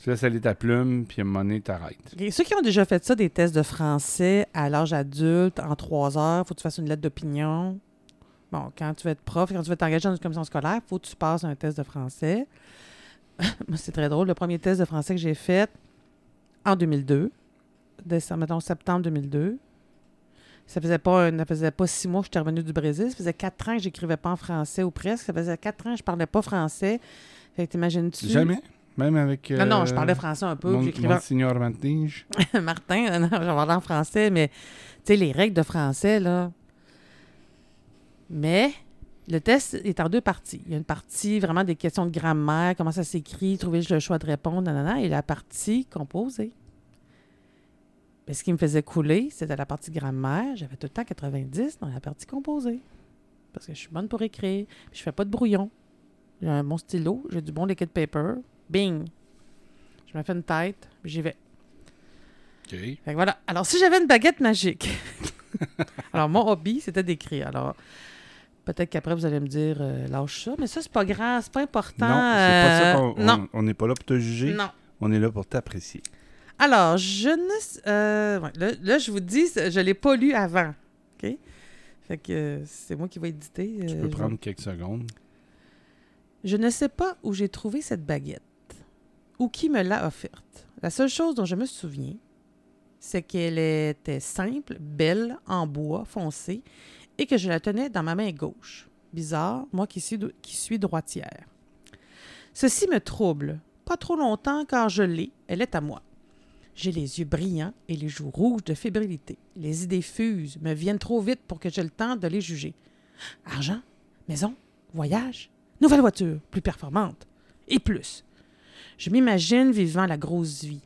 Tu laisses aller ta plume, puis à un moment donné, t'arrêtes. Et ceux qui ont déjà fait ça, des tests de français à l'âge adulte, en trois heures, faut que tu fasses une lettre d'opinion. Bon, quand tu veux être prof, quand tu veux t'engager dans une commission scolaire, faut que tu passes un test de français. Moi, c'est très drôle. Le premier test de français que j'ai fait en 2002, décembre, mettons septembre 2002, ça faisait pas, ça faisait pas six mois que j'étais revenue du Brésil. Ça faisait quatre ans que j'écrivais pas en français ou presque. Ça faisait quatre ans que je parlais pas français. Fait que t'imagines-tu? Jamais? Même avec. Non, non, je euh, parlais français un peu. Mon, j'écrivais Monsignor Mantige. Martin, euh, non, je vais parler en français, mais tu sais, les règles de français, là. Mais le test est en deux parties. Il y a une partie vraiment des questions de grammaire, comment ça s'écrit, trouver le choix de répondre, nanana, et la partie composée. Mais ce qui me faisait couler, c'était la partie grammaire. J'avais tout le temps 90 dans la partie composée. Parce que je suis bonne pour écrire. Je fais pas de brouillon. J'ai un bon stylo, j'ai du bon liquid paper. Bing! Je me fais une tête, puis j'y vais. OK. Fait que voilà. Alors, si j'avais une baguette magique. Alors, mon hobby, c'était d'écrire. Alors, peut-être qu'après, vous allez me dire, euh, lâche ça. Mais ça, c'est pas grave, c'est pas important. Non, c'est pas ça euh, on n'est pas là pour te juger. non. On est là pour t'apprécier. Alors, je ne. euh, ouais, là, là, je vous dis, je l'ai pas lu avant. OK? Fait que euh, c'est moi qui vais éditer. Tu euh, peux je- prendre quelques secondes. Je ne sais pas où j'ai trouvé cette baguette ou qui me l'a offerte. La seule chose dont je me souviens, c'est qu'elle était simple, belle, en bois foncé et que je la tenais dans ma main gauche. Bizarre, moi qui suis, qui suis droitière. Ceci me trouble. Pas trop longtemps car je l'ai, elle est à moi. J'ai les yeux brillants et les joues rouges de fébrilité. Les idées fusent, me viennent trop vite pour que j'aie le temps de les juger. Argent, maison, voyage, nouvelle voiture, plus performante et plus. Je m'imagine vivant la grosse vie.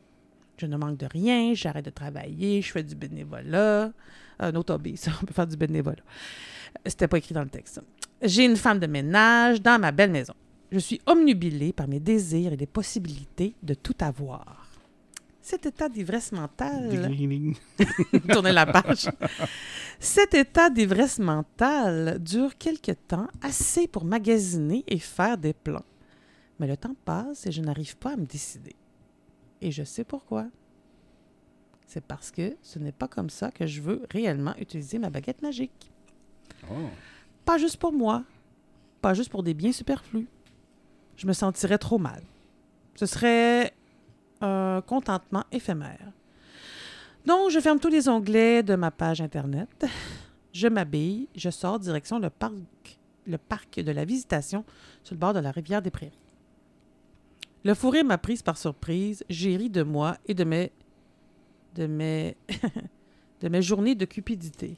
Je ne manque de rien, j'arrête de travailler, je fais du bénévolat. Un autre hobby, ça, on peut faire du bénévolat. C'était pas écrit dans le texte. J'ai une femme de ménage dans ma belle maison. Je suis omnubilée par mes désirs et les possibilités de tout avoir. Cet état d'ivresse mentale tourner la page. Cet état d'ivresse mentale dure quelque temps, assez pour magasiner et faire des plans. Mais le temps passe et je n'arrive pas à me décider. Et je sais pourquoi. C'est parce que ce n'est pas comme ça que je veux réellement utiliser ma baguette magique. Oh. Pas juste pour moi, pas juste pour des biens superflus. Je me sentirais trop mal. Ce serait un contentement éphémère. Donc, je ferme tous les onglets de ma page Internet. Je m'habille, je sors direction le parc le parc de la Visitation sur le bord de la rivière des Prairies. Le fou rire m'a prise par surprise. J'ai ri de moi et de mes, de mes, de mes journées de cupidité.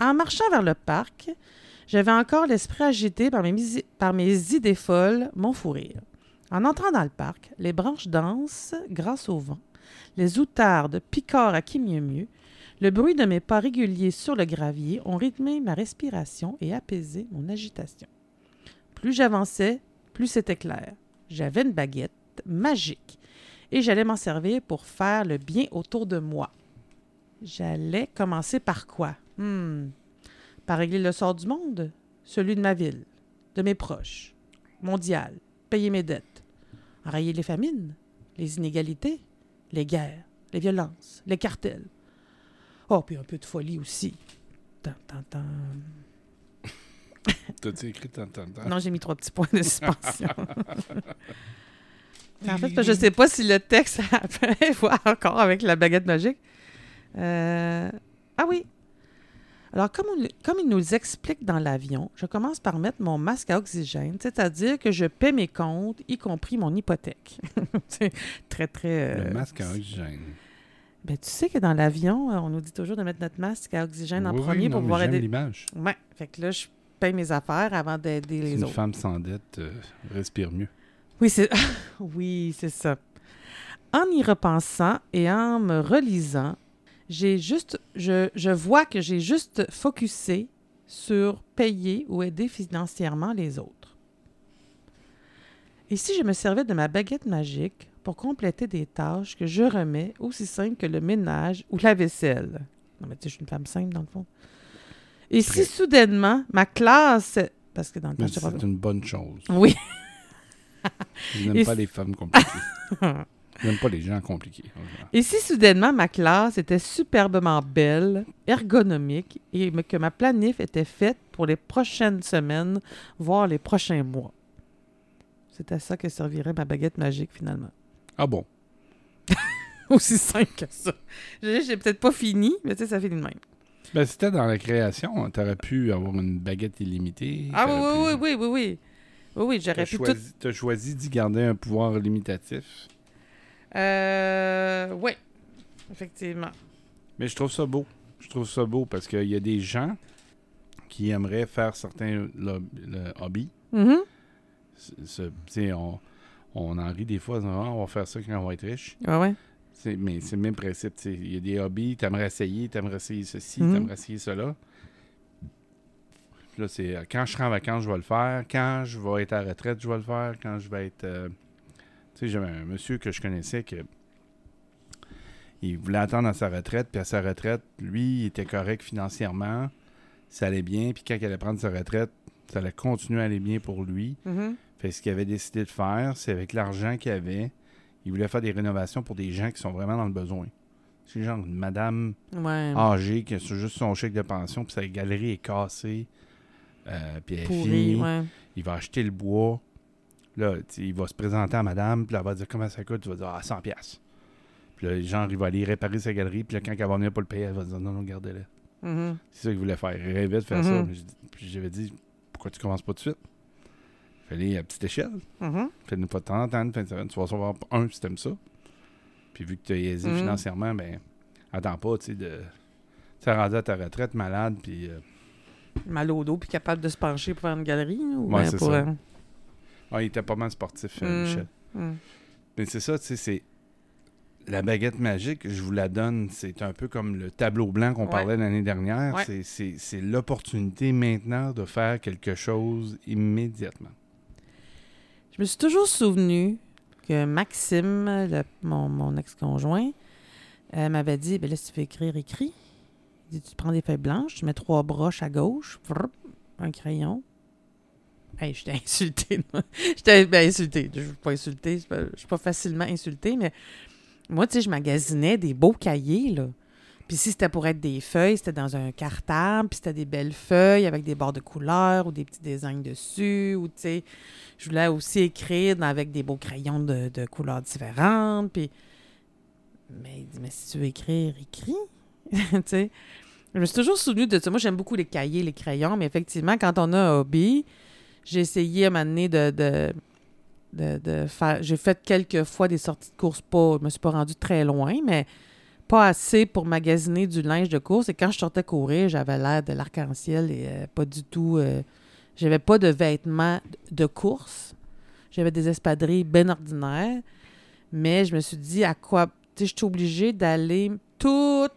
En marchant vers le parc, j'avais encore l'esprit agité par mes, par mes idées folles, mon fou rire. En entrant dans le parc, les branches dansent grâce au vent, les outardes picorent à qui mieux mieux, le bruit de mes pas réguliers sur le gravier ont rythmé ma respiration et apaisé mon agitation. Plus j'avançais, plus c'était clair. J'avais une baguette magique et j'allais m'en servir pour faire le bien autour de moi. J'allais commencer par quoi? Hmm. Par régler le sort du monde, celui de ma ville, de mes proches, mondial, payer mes dettes, enrayer les famines, les inégalités, les guerres, les violences, les cartels. Oh, puis un peu de folie aussi. Tan, tan, tan. T'as-tu écrit tant, tant, tant? Non, j'ai mis trois petits points de suspension. en fait, je sais pas si le texte voir encore avec la baguette magique. Euh, Ah oui. Alors, comme, on- comme il nous explique dans l'avion, je commence par mettre mon masque à oxygène, c'est-à-dire que je paie mes comptes, y compris mon hypothèque. C'est très, très... euh, Le masque à oxygène. Ben, tu sais que dans l'avion, euh, on nous dit toujours de mettre notre masque à oxygène en Oui, premier non, pour mais pouvoir aider. l'image. Ouais. Fait que là, je paye mes affaires avant d'aider les Une autres. femme sans dette euh, respire mieux. Oui, c'est oui, c'est ça. En y repensant et en me relisant, j'ai juste je, je vois que j'ai juste focusé sur payer ou aider financièrement les autres. Et si je me servais de ma baguette magique pour compléter des tâches que je remets aussi simples que le ménage ou la vaisselle? Non, mais tu sais, je suis une femme simple, dans le fond. Et si soudainement, ma classe... Parce que dans le c'est une bonne chose. Oui. Je n'aime pas les femmes compliquées. Je n'aime pas les gens compliqués. Et si soudainement ma classe était superbement belle, ergonomique et que ma planif était faite pour les prochaines semaines, voire les prochains mois? C'est à ça que servirait ma baguette magique finalement. Ah bon? Aussi simple que ça. J'ai j'ai peut-être pas fini, mais tu sais, ça finit de même. Ben, c'était dans la création. Tu aurais pu avoir une baguette illimitée. Ah oui, t'aurais oui, oui, oui, oui, oui. Oui, j'aurais pu tout... choisi, t'as choisi d'y garder un pouvoir limitatif. Euh... Oui, effectivement. Mais je trouve ça beau. Je trouve ça beau parce qu'il y a des gens qui aimeraient faire certains le tu sais, on, on en rit des fois, en disant, Ah, on va faire ça quand on va être riche. Ah ouais. C'est- mais c'est le même principe. Il y a des hobbies, tu aimerais essayer, tu aimerais essayer ceci, Mhm. tu aimerais essayer cela. Puis Là, c'est quand je serai en vacances, je vais le faire. Quand je vais être à la retraite, je vais le faire. Quand je vais être. euh, sais, j'avais un monsieur que je connaissais que. Il voulait attendre à sa retraite, puis à sa retraite, lui, il était correct financièrement. Ça allait bien, puis quand il allait prendre sa retraite, ça allait continuer à aller bien pour lui. Mhm. Fait que ce qu'il avait décidé de faire, c'est avec l'argent qu'il avait, il voulait faire des rénovations pour des gens qui sont vraiment dans le besoin. C'est genre une madame Ouais. âgée qui a juste son chèque de pension, puis sa galerie est cassée, euh, puis elle est finie. ouais. Il va acheter le bois. Là, il va se présenter à madame, puis elle va dire comment ça coûte? Tu vas dire, ah, 100$. piastres. Puis là, genre, il va aller réparer sa galerie, puis là, quand elle va venir pour le payer, elle va dire, non, non, gardez-le. Mhm. C'est ça qu'il voulait faire. Il rêvait de faire ça. Mhm. Dit- puis j'avais dit, pourquoi tu commences pas tout de suite? Fallait à petite échelle. Mhm. Fais-nous pas de temps en temps, une fin de semaine. Tu vas savoir un si t'aimes ça. Puis vu que tu as aisé Mhm. financièrement, ben, attends pas, tu sais, de. Tu rendu à ta retraite malade, puis. euh, mal au dos puis capable de se pencher pour faire une galerie ou Ouais, ben, pour, ça. euh, Ah, il était pas mal sportif, euh, Mm. Michel. hmm. Mais c'est ça, tu sais, c'est. La baguette magique, je vous la donne, c'est un peu comme le tableau blanc qu'on Ouais. parlait l'année dernière. Ouais. C'est- l'opportunité maintenant de faire quelque chose immédiatement. Je me suis toujours souvenu que Maxime, le- mon, mon ex-conjoint, euh, m'avait dit ben là, si tu veux écrire, écris. Il dit Tu prends des feuilles blanches, tu mets trois broches à gauche, un crayon. Hey, j'étais insultée. moi. J'étais ben, insultée. Je ne pas insultée. Je je suis pas facilement insultée, mais moi, tu sais, je magasinais des beaux cahiers, là. Puis si c'était pour être des feuilles, c'était dans un cartable, puis c'était des belles feuilles avec des bords de couleur ou des petits designs dessus, ou tu sais, je voulais aussi écrire avec des beaux crayons de, de couleurs différentes. Puis... Mais il dit, mais si tu veux écrire, écris. tu sais. Je me suis toujours souvenu de ça. Moi, j'aime beaucoup les cahiers, les crayons, mais effectivement, quand on a un hobby, j'ai essayé à un moment donné de, de, de, de faire. J'ai fait quelques fois des sorties de course, pas. Je me suis pas rendu très loin, mais pas assez pour magasiner du linge de course. Et quand je sortais courir, j'avais l'air de l'arc-en-ciel et euh, pas du tout. euh, j'avais pas de vêtements de course. J'avais des espadrilles bien ordinaires. Mais je me suis dit, à quoi. Tu sais, je suis obligée d'aller tout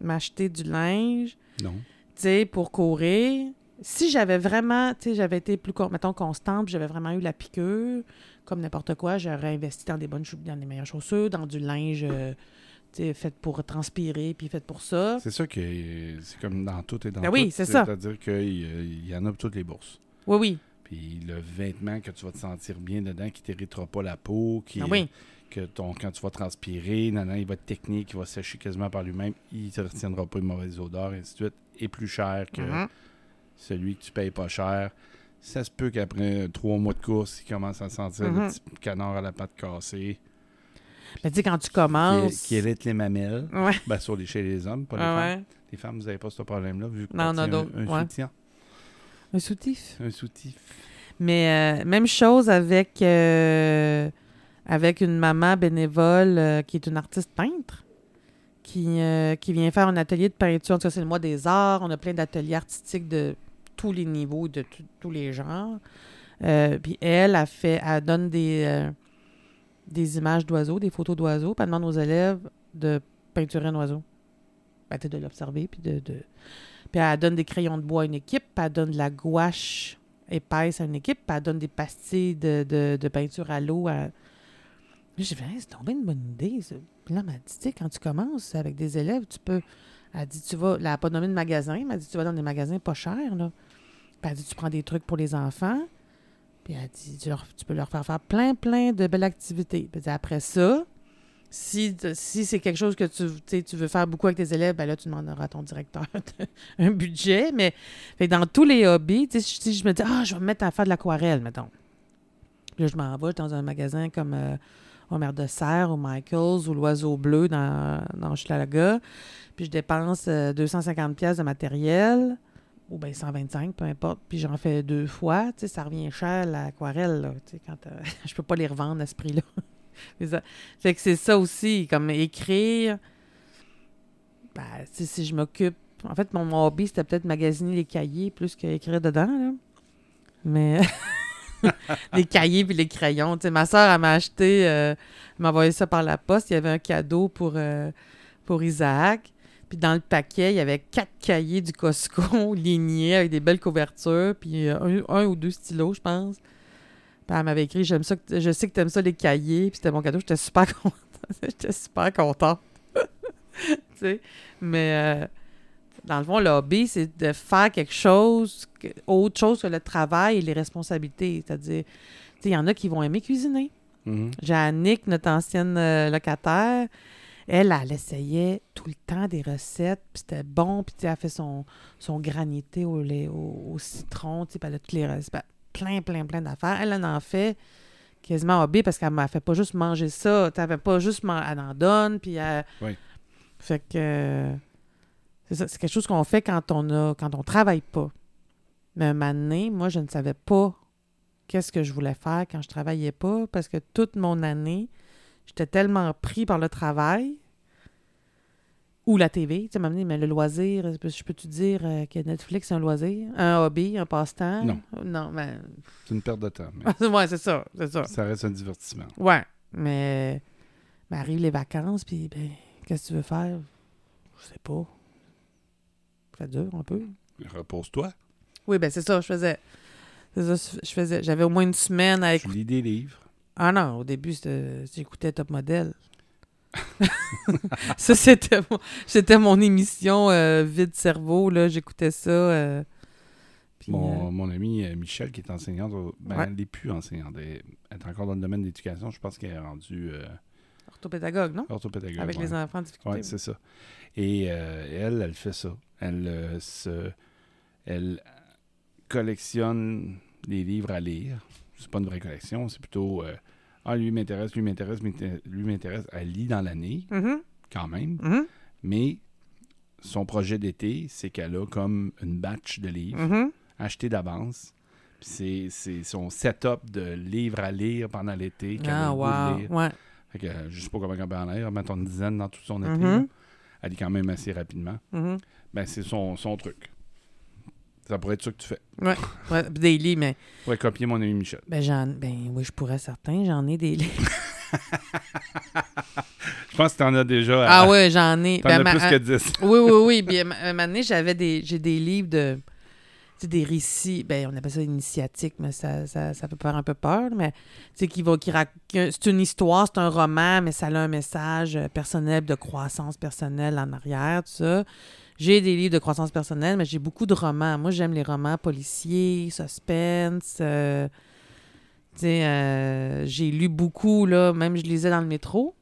m'acheter du linge, Non. tu sais, pour courir. Si j'avais vraiment, tu sais, j'avais été plus, mettons, constante, j'avais vraiment eu la piqûre, comme n'importe quoi, j'aurais investi dans des bonnes dans des meilleures chaussures, dans du linge, euh, tu sais, fait pour transpirer, puis fait pour ça. C'est ça que c'est comme dans tout et dans Ben tout. oui, c'est ça. C'est-à-dire qu'il y en a pour toutes les bourses. Oui, oui. Puis le vêtement que tu vas te sentir bien dedans, qui t'irritera pas la peau, qui Ah oui. que ton, quand tu vas transpirer, nan, nan, il va être technique, il va sécher quasiment par lui-même, il ne retiendra pas une mauvaise odeur, et ainsi de suite, est plus cher que Mhm. Celui que tu payes pas cher. Ça se peut qu'après trois mois de course, il commence à sentir Mhm. le petit canard à la patte cassée, Ben, tu sais, quand tu qui, commences. qui hérite les mamelles. Ouais. Ben, sur les, chez les hommes, pas les Ah femmes. ouais. Les femmes, vous n'avez pas ce problème-là, vu que Non, un, un ouais. soutien. Un soutif. Un soutif. Mais euh, même chose avec, euh, avec une maman bénévole euh, qui est une artiste peintre, qui, qui vient faire un atelier de peinture. En tout cas, c'est le mois des arts. On a plein d'ateliers artistiques de tous les niveaux, de tous les genres. Euh, puis elle, a fait, elle donne des, euh, des images d'oiseaux, des photos d'oiseaux, puis elle demande aux élèves de peinturer un oiseau. Ben, de l'observer, puis de. Puis elle donne des crayons de bois à une équipe, puis elle donne de la gouache épaisse à une équipe, puis elle donne des pastilles de, de, peinture à l'eau. À... J'ai fait, Hey, c'est tombé une bonne idée. Puis là, elle m'a dit, tu sais, quand tu commences avec des élèves, tu peux. Elle dit, tu vas. Elle n'a pas nommé de magasin, mais elle a dit, tu vas dans des magasins pas chers, là. Puis elle dit, tu prends des trucs pour les enfants. Puis elle dit, tu, peux leur faire faire plein, plein de belles activités. Puis dit, après ça, si, si c'est quelque chose que tu, tu veux faire beaucoup avec tes élèves, ben là, tu demanderas à ton directeur un budget. Mais dans tous les hobbies, si je me dis, ah, je vais me mettre à faire de l'aquarelle, mettons. Là, je m'en vais dans un magasin comme euh, Omer de Serre ou Michaels ou l'Oiseau Bleu dans, dans. Puis je dépense euh, 250 pièces de matériel ou bien 125, peu importe. Puis j'en fais deux fois. Tu sais, ça revient cher, l'aquarelle, là. Tu sais, quand euh, je peux pas les revendre à ce prix-là. Fait que c'est ça aussi, comme écrire. Ben, si je m'occupe. En fait, mon, mon hobby, c'était peut-être magasiner les cahiers plus qu'écrire dedans, là. Mais. les cahiers puis les crayons. Tu sais, ma soeur, elle m'a acheté. euh, elle m'a envoyé ça par la poste. Il y avait un cadeau pour, euh, pour Isaac. Puis dans le paquet, il y avait quatre cahiers du Costco lignés avec des belles couvertures. Puis euh, un, un ou deux stylos, je pense. Puis elle m'avait écrit J'aime ça, que- je sais que tu aimes ça les cahiers. Puis c'était mon cadeau. J'étais super contente. J'étais super contente. tu sais. Mais euh, dans le fond, le hobby, c'est de faire quelque chose, autre chose que le travail et les responsabilités. C'est-à-dire, tu sais, il y en a qui vont aimer cuisiner. J'ai Annick, notre ancienne euh, locataire. Elle, elle essayait tout le temps des recettes, puis c'était bon, puis elle fait son, son granité au, lait, au, au citron, puis elle a toutes les recettes, plein, plein, plein d'affaires. Elle en en fait quasiment hobby parce qu'elle m'a fait pas juste manger ça, fait pas juste, man- elle en donne, puis elle... Oui. Fait que... c'est quelque chose qu'on fait quand on a quand on travaille pas. Mais un moment donné, moi, je ne savais pas qu'est-ce que je voulais faire quand je travaillais pas parce que toute mon année, j'étais tellement pris par le travail ou la TV. Tu donné, mais le loisir, je peux te dire euh, que Netflix, c'est un loisir, un hobby, un passe-temps? Non. Non, mais... C'est une perte de temps. mais ouais, c'est ça, c'est ça. ça reste un divertissement. Ouais, mais... mais arrivent les vacances, puis ben, qu'est-ce que tu veux faire? Je sais pas. Ça dure un peu. Repose-toi. Oui, ben c'est ça, je faisais. C'est ça, je faisais. J'avais au moins une semaine à Tu lis des livres. Ah non, au début, j'écoutais Top Model. ça, c'était mon, c'était mon émission euh, Vide Cerveau, là. J'écoutais ça. euh, Mon, euh, mon ami Michel, qui est enseignante, ben, Ouais. elle n'est plus enseignante. Elle elle est encore dans le domaine de l'éducation. Je pense qu'elle est rendue orthopédagogue, non? orthopédagogue. Avec ouais. les enfants en difficulté. Oui, c'est ça. Et elle, elle fait ça. Elle, se, elle collectionne les livres à lire. C'est pas une vraie collection, c'est plutôt euh, Ah, lui m'intéresse, lui m'intéresse, m'inté- lui m'intéresse. Elle lit dans l'année, Mhm, quand même, mhm. mais son projet d'été, c'est qu'elle a comme une batch de livres Mhm. achetés d'avance. Puis c'est- son setup de livres à lire pendant l'été. Ah, wow. lire. Ouais. Fait que, euh, je sais pas comment elle peut en lire, mettons une dizaine dans tout son été. Là. Elle lit quand même assez rapidement. Ben, c'est son, son truc. Ça pourrait être ça que tu fais. Ouais. Ouais, livres, mais Tu pourrais copier mon ami Michel. ben, j'en, ben oui, je pourrais certains. J'en ai des. Je pense que tu en as déjà. Ah euh, ouais, j'en ai. T'en Ben, as ma- plus que 10. Oui, oui, oui. Puis, à un moment donné, j'avais des, j'ai des livres de. Tu sais, des récits. Ben, on appelle ça initiatique, mais ça, ça, ça peut faire un peu peur. Mais, tu sais, qui va. Qui rac- C'est une histoire, c'est un roman, mais ça a un message euh, personnel, de croissance personnelle en arrière, tout ça. J'ai des livres de croissance personnelle, mais j'ai beaucoup de romans. Moi, j'aime les romans policiers, suspense. euh, euh, j'ai lu beaucoup, là. Même je lisais dans le métro.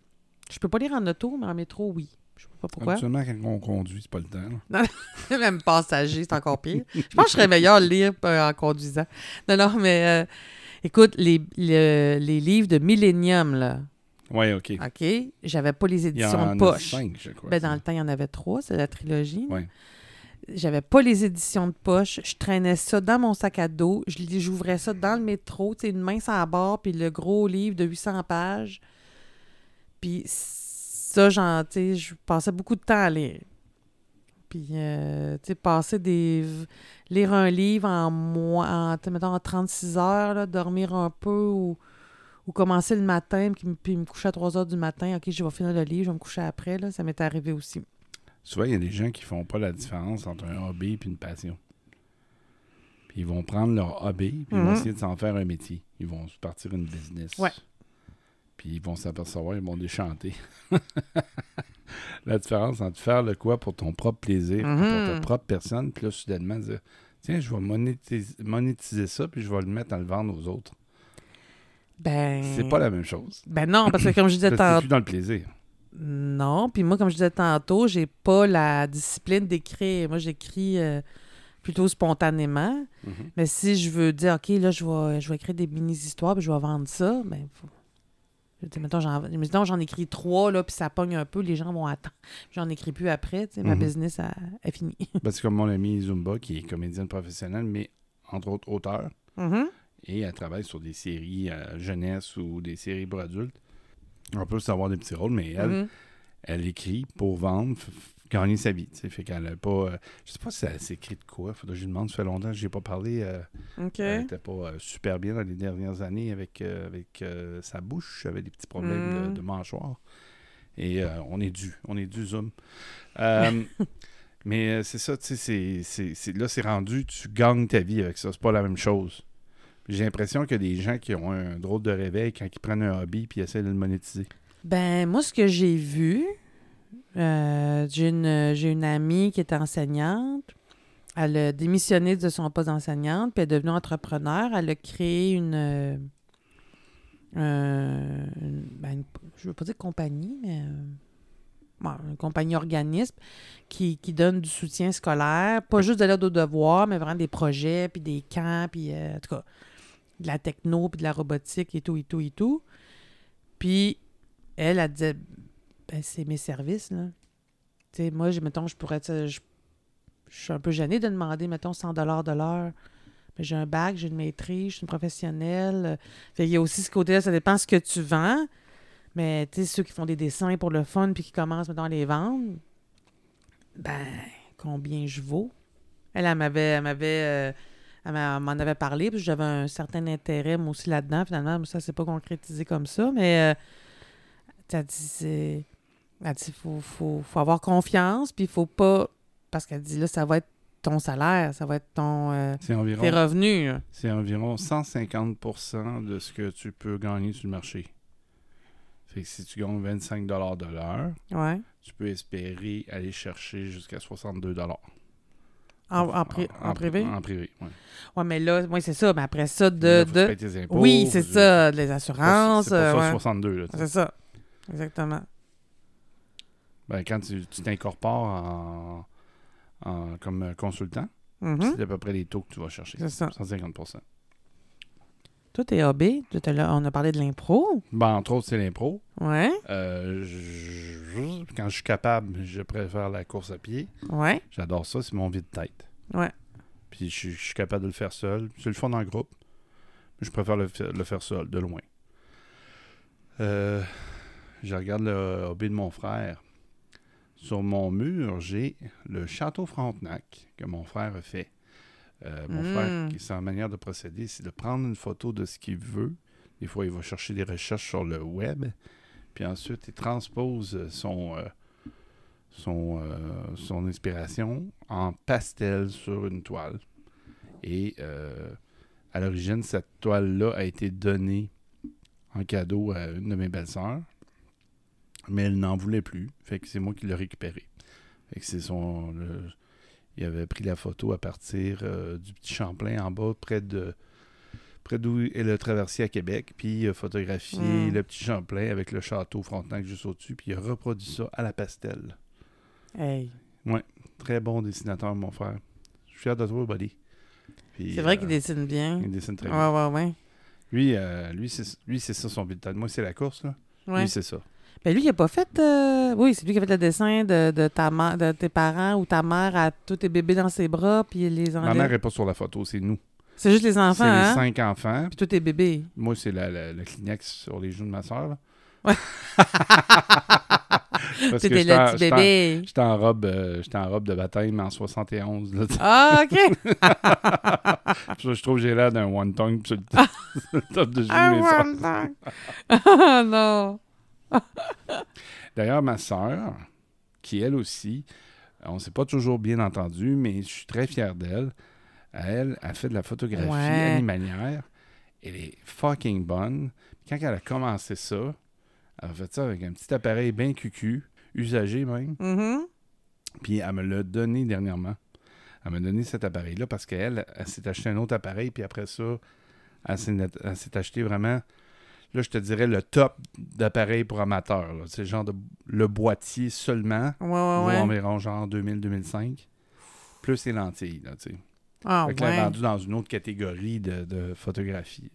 Je peux pas lire en auto, mais en métro, oui. Je sais pas pourquoi. Habituellement, quand on conduit, c'est pas le temps. là. Même passager, c'est encore pire. Je pense que je serais meilleur à lire euh, en conduisant. Non, non, mais euh, écoute, les, le- les livres de Millennium, là, Ouais, OK. OK? J'avais pas les Il y éditions en de poche. cinq, je crois. Ben, dans le temps, il y en avait trois, c'est la trilogie. Ouais. J'avais pas les éditions de poche. Je traînais ça dans mon sac à dos. J'ouvrais ça dans le métro, tu sais, une main la barre, puis le gros livre de 800 pages. Puis ça, j'en, tu sais, je passais beaucoup de temps à lire. Puis, euh, tu sais, passer des... Lire un livre en, mois, en, mettons, en 36 heures, là, dormir un peu ou, ou commencer le matin, puis, me- puis me coucher à 3 heures du matin. OK, je vais finir le livre, je vais me coucher après. Là, ça m'est arrivé aussi. Souvent, il y a des gens qui font pas la différence entre un hobby et une passion. Puis ils vont prendre leur hobby, puis ils vont Mhm. essayer de s'en faire un métier. Ils vont partir une business. Ouais. Puis ils vont s'apercevoir, ils vont déchanter. la différence entre faire le quoi pour ton propre plaisir, Mhm. pour ta propre personne, puis là, soudainement, dire Tiens, je vais monétiser, monétiser ça, puis je vais le mettre à le vendre aux autres. Ben... C'est pas la même chose. Ben non, parce que comme je disais tantôt... plus dans le plaisir. Non, puis moi, comme je disais tantôt, j'ai pas la discipline d'écrire. Moi, j'écris euh, plutôt spontanément. Mhm. Mais si je veux dire, OK, là, je vais, je vais écrire des mini-histoires, puis je vais vendre ça, ben, faut... Mettons, j'en, écris trois, là, puis ça pogne un peu, les gens vont attendre. J'en écris plus après, tu sais, ma Mhm. business a, a fini. Ben, c'est comme mon ami Zumba, qui est comédienne professionnelle, mais entre autres auteur. Mhm. Et elle travaille sur des séries euh, jeunesse ou des séries pour adultes. On peut savoir des petits rôles, mais elle, Mhm. elle écrit pour vendre, gagner sa vie. tu sais. Fait qu'elle pas. euh, je sais pas si elle s'écrit de quoi. Faudrait que je lui demande. Ça fait longtemps que je n'ai pas parlé. euh. Elle n'était pas super bien dans les dernières années avec, avec sa bouche. Elle avait des petits problèmes Mm. de, de mâchoire. Et on est dû. On est dû Zoom. Mais c'est ça, c'est- là, c'est rendu, tu gagnes ta vie avec ça. C'est pas la même chose. J'ai l'impression qu'il y a des gens qui ont un drôle de réveil quand ils prennent un hobby puis ils essaient de le monétiser. Ben, moi, ce que j'ai vu, euh, j'ai une, une amie qui est enseignante. Elle a démissionné de son poste d'enseignante, puis elle est devenue entrepreneur. Elle a créé une. euh, ben, je veux pas dire compagnie, mais. euh, bon, une compagnie organisme qui, qui donne du soutien scolaire, pas juste de l'aide aux devoirs, mais vraiment des projets, puis des camps, puis en tout cas, de la techno, puis de la robotique et tout, et tout, et tout. Puis elle, elle disait, ben, c'est mes services, là. Tu moi, j'ai- mettons, je pourrais, je, je suis un peu gênée de demander, mettons, 100 de l'heure. Mais j'ai un bac, j'ai une maîtrise, je suis une professionnelle. Fait y a aussi ce côté-là, ça dépend ce que tu vends. Mais, tu sais, ceux qui font des dessins pour le fun puis qui commencent, mettons, à les vendre, ben, combien je vaux? Elle, elle m'avait, elle m'avait, euh, elle m'en avait parlé, puis j'avais un certain intérêt, moi aussi, là-dedans. Finalement, ça s'est pas concrétisé comme ça, mais euh, t'as dit. Elle dit, faut, faut, faut avoir confiance, puis il faut pas... Parce qu'elle dit, là, ça va être ton salaire, ça va être ton... euh, C'est environ, tes revenus. là. c'est environ 150% de ce que tu peux gagner sur le marché. Fait que si tu gagnes 25 de l'heure, Ouais. tu peux espérer aller chercher jusqu'à 62 En, en, pri- en privé? En privé, oui. Ouais, mais là, oui, c'est ça. Mais après ça, de... De... payer tes impôts, Oui, c'est ça, les C'est assurances. ça, euh, ouais. 62. Là. C'est ça. Exactement. Ben, quand tu t'incorpores en, en- comme consultant, Mhm. c'est à peu près les taux que tu vas chercher. C'est ça. 150 Toi, t'es AB. On a parlé de l'impro. Ben, entre autres, c'est l'impro. Ouais. Euh, je- quand je suis capable, je préfère la course à pied. Ouais. J'adore ça, c'est mon vide-tête. Ouais. Puis je, je suis capable de le faire seul. C'est le fun en groupe. Mais je préfère le, fa- le faire seul, de loin. Euh, je regarde le hobby de mon frère. Sur mon mur, j'ai le château Frontenac que mon frère a fait. Euh, mon Mm. frère, qui- sa manière de procéder, c'est de prendre une photo de ce qu'il veut. Des fois, il va chercher des recherches sur le web. Puis ensuite, il transpose son, euh, son, euh, son inspiration en pastel sur une toile. Et à l'origine, cette toile-là a été donnée en cadeau à une de mes belles-sœurs. Mais elle n'en voulait plus. Fait que c'est moi qui l'ai récupéré. Fait que c'est son. le- il avait pris la photo à partir euh, du petit Champlain en bas, près de près d'où est le traversier à Québec. Puis il a photographié Mm. le petit Champlain avec le château Frontenac juste au-dessus. Puis il a reproduit ça à la pastel. Hey. Très bon dessinateur, mon frère. Je suis fier de toi, buddy. C'est vrai euh, qu'il dessine bien. il dessine très Ouais, bien. ouais, ouais. Lui, euh, lui, c'est lui, c'est ça son bulletin. Moi, c'est la course. Là. Ouais. Lui, c'est ça. Ben lui, il a pas fait. euh, Oui, c'est lui qui a fait le dessin de, de ta mère, de tes parents ou ta mère a tous tes bébés dans ses bras, puis il les Ma enlève. mère n'est pas sur la photo, c'est nous. C'est juste les enfants, c'est les hein? cinq enfants. Puis tous tes bébés. Moi, c'est la, la, le Kleenex sur les joues de ma soeur. Ouais. Parce T'étais le petit bébé. J'étais en robe, euh, en robe de baptême en 71. Là, Ah, OK. Ça, je trouve que j'ai l'air d'un one tongue sur le, top- de joues Ah, de mes soeurs. one time. Ah, non. D'ailleurs, ma sœur, qui elle aussi, on s'est pas toujours bien entendu, mais je suis très fier d'elle. Elle a fait de la photographie Ouais. animalière. Elle est fucking bonne. Quand elle a commencé ça, elle a fait ça avec un petit appareil bien cucu, usagé même. Mhm. Puis elle me l'a donné dernièrement. Elle m'a donné cet appareil-là parce qu'elle, elle, s'est acheté un autre appareil, puis après ça, elle s'est, elle s'est acheté vraiment, là, je te dirais, le top d'appareil pour amateurs. C'est genre de, le boîtier seulement, Ouais, vaut ouais, ouais. environ genre 2000-2005, plus les lentilles, là, tu sais. Ah, Fait que là, rendue dans une autre catégorie de, de photographie.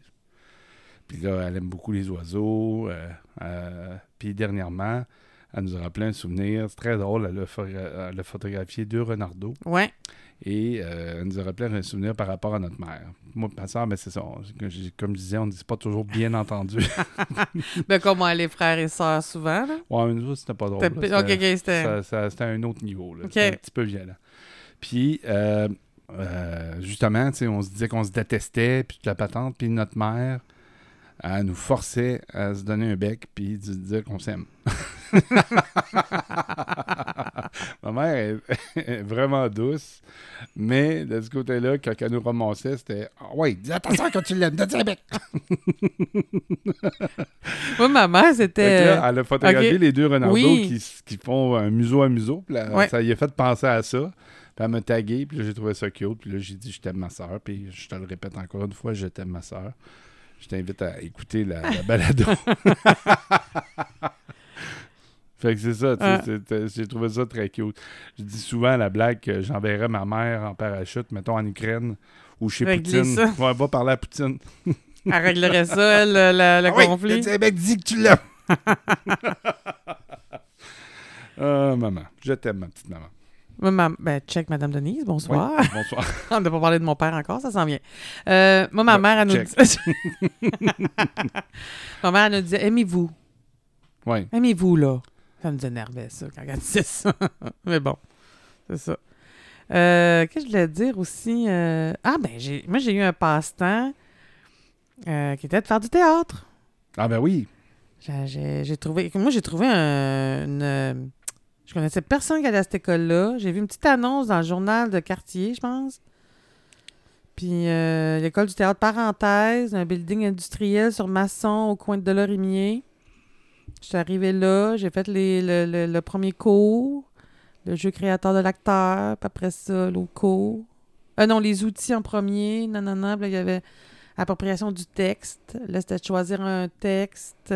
Puis là, elle aime beaucoup les oiseaux. euh, euh, puis dernièrement, elle nous a rappelé un souvenir. C'est très drôle. Elle a, phogra- elle a photographié deux renardeaux. Ouais. Et euh, elle nous a rappelé un souvenir par rapport à notre mère. Moi, ma soeur, ben, c'est ça. On- Comme je disais, on ne dit pas toujours bien entendu. Ben, comme les frères et sœurs, souvent, là. ouais, mais nous autres, c'était pas drôle. C'était- là. OK, C'était- OK, c'était... ça- ça- un autre niveau. là. Ok. C'était un petit peu violent. Puis, euh, euh, justement, on se disait qu'on se détestait, puis toute la patente. Puis notre mère, elle nous forçait à se donner un bec, puis de se dire qu'on s'aime. Ma mère est, est vraiment douce, mais de ce côté-là, quand elle nous ramassait, c'était Ah Ouais, dis attention quand tu l'aimes, donne un bec. Moi, ma mère, c'était... là, elle a photographié les deux renardeaux Oui. qui, font un museau à museau. Puis là, Ouais. ça y a fait penser à ça. Puis elle m'a tagué, puis là, j'ai trouvé ça cute. Puis là, j'ai dit, je t'aime ma soeur. Puis je te le répète encore une fois, je t'aime ma soeur. Je t'invite à écouter la, la balado. fait que c'est ça, tu sais, Ah. j'ai trouvé ça très cute. Je dis souvent à la blague que j'enverrais ma mère en parachute, mettons en Ukraine ou chez Régler Poutine. ça. Ouais, va parler à Poutine. Elle réglerait ça, elle, le, le- le Ah conflit. mec dis que tu l'aimes. Ah, maman, je t'aime, ma petite maman. Moi, ma- Ben, check Madame Denise, bonsoir. Oui, bonsoir. On n'a pas parlé de mon père encore, ça s'en vient. Euh, moi, ma Bon, mère, elle nous dit... ma mère, elle nous disait, aimez-vous? Oui. Aimez-vous, là? Ça nous énervait, ça, quand elle disait ça. Mais bon, c'est ça. Euh, Qu'est-ce que je voulais dire aussi? euh, Ah, ben, moi, j'ai eu un passe-temps euh, qui était de faire du théâtre. Ah ben oui. J'ai trouvé. Moi, j'ai trouvé un, une. Je connaissais personne qui allait à cette école-là. J'ai vu une petite annonce dans le journal de quartier, je pense. Puis euh, l'école du théâtre parenthèse, un building industriel sur Masson au coin de Delorimier. Je suis arrivée là, j'ai fait les- le, le- le premier cours, le jeu créateur de l'acteur, puis après ça, l'autre cours. Euh, non, les outils en premier, non. Puis là, il y avait appropriation du texte. Là, c'était de choisir un texte.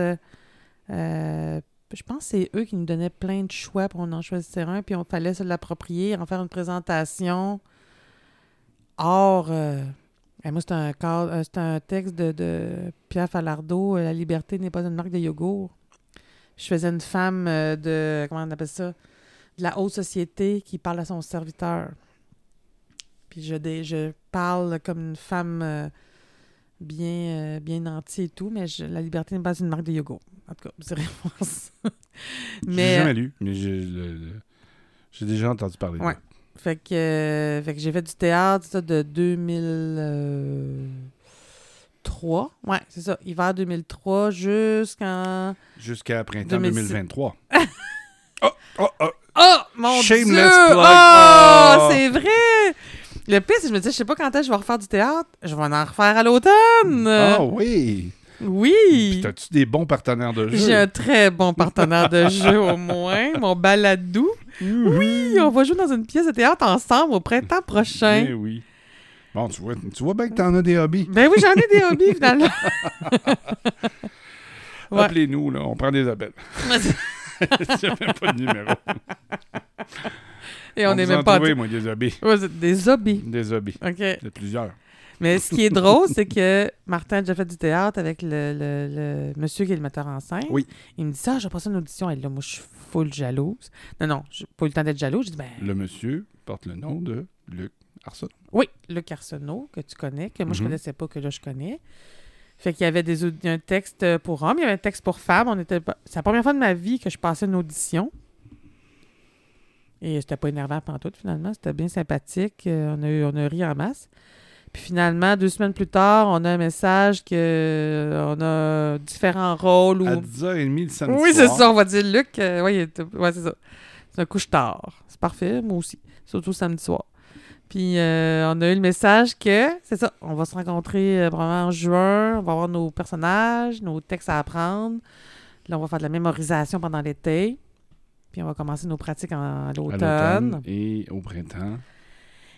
Euh, je pense que c'est eux qui nous donnaient plein de choix pour on en choisir un, puis on fallait se l'approprier, en faire une présentation hors, euh, Eh, moi, c'est un, euh, un texte de, de Pierre Falardeau, euh, La liberté n'est pas une marque de yogourt. Je faisais une femme de, comment on appelle ça, de la haute société qui parle à son serviteur. Puis je, je parle comme une femme bien, bien nantie et tout, mais je- la liberté n'est pas une marque de yogourt. En tout cas, c'est vraiment ça. J'ai mais, jamais lu, mais j'ai j'ai déjà entendu parler de Ouais. Fait que, euh, fait que j'ai fait du théâtre ça, de 2003. Ouais, c'est ça. Hiver 2003 jusqu'en. Jusqu'à printemps 2006. 2023. oh, oh, oh. Oh, mon Shameless Dieu! plug. Oh, Oh! c'est vrai! Le pire, c'est que je me dis, je sais pas quand est-ce que je vais refaire du théâtre. Je vais en refaire à l'automne. Ah oui! Puis oui! t'as-tu des bons partenaires de jeu? J'ai un très bon partenaire de jeu au moins, mon baladou. Oui, on va jouer dans une pièce de théâtre ensemble au printemps prochain. Eh oui. Bon, tu vois, tu vois bien que t'en as des hobbies. Ben oui, j'en ai des hobbies finalement. Ouais. Appelez-nous, là, on prend des appels. Même pas de numéro. Et on n'est même pas. trouver, moi, des hobbies. Ouais, des hobbies. Des hobbies. OK. De plusieurs. Mais ce qui est drôle, c'est que Martin a déjà fait du théâtre avec le, le- le monsieur qui est le metteur en scène. Oui. Il me dit ça, j'ai passé une audition. Et là, moi, je suis full jalouse. Non, non, j'ai pas eu le temps d'être jalouse. J'ai dit, ben Le monsieur porte le nom de Luc Arson. oui, Luc Arsenault, que tu connais, que moi, je Mhm. connaissais pas, que là, je connais. Fait qu'il y avait des, un texte pour hommes, il y avait un texte pour femmes. On était C'est la première fois de ma vie que je passais une audition. Et c'était pas énervant pantoute, finalement. C'était bien sympathique. Euh, on, a eu, on a ri en masse. Puis finalement, deux semaines plus tard, on a un message que euh, on a différents rôles. À Ou... 10h30 le samedi Oui, c'est ça, on va dire Luc. euh, ouais, c'est ça. C'est un couche tard. C'est parfait, moi aussi. Surtout samedi soir. Puis euh, on a eu le message que, c'est ça, on va se rencontrer euh, probablement en juin. On va avoir nos personnages, nos textes à apprendre. Là, on va faire de la mémorisation pendant l'été. Puis on va commencer nos pratiques en, à À l'automne et au printemps.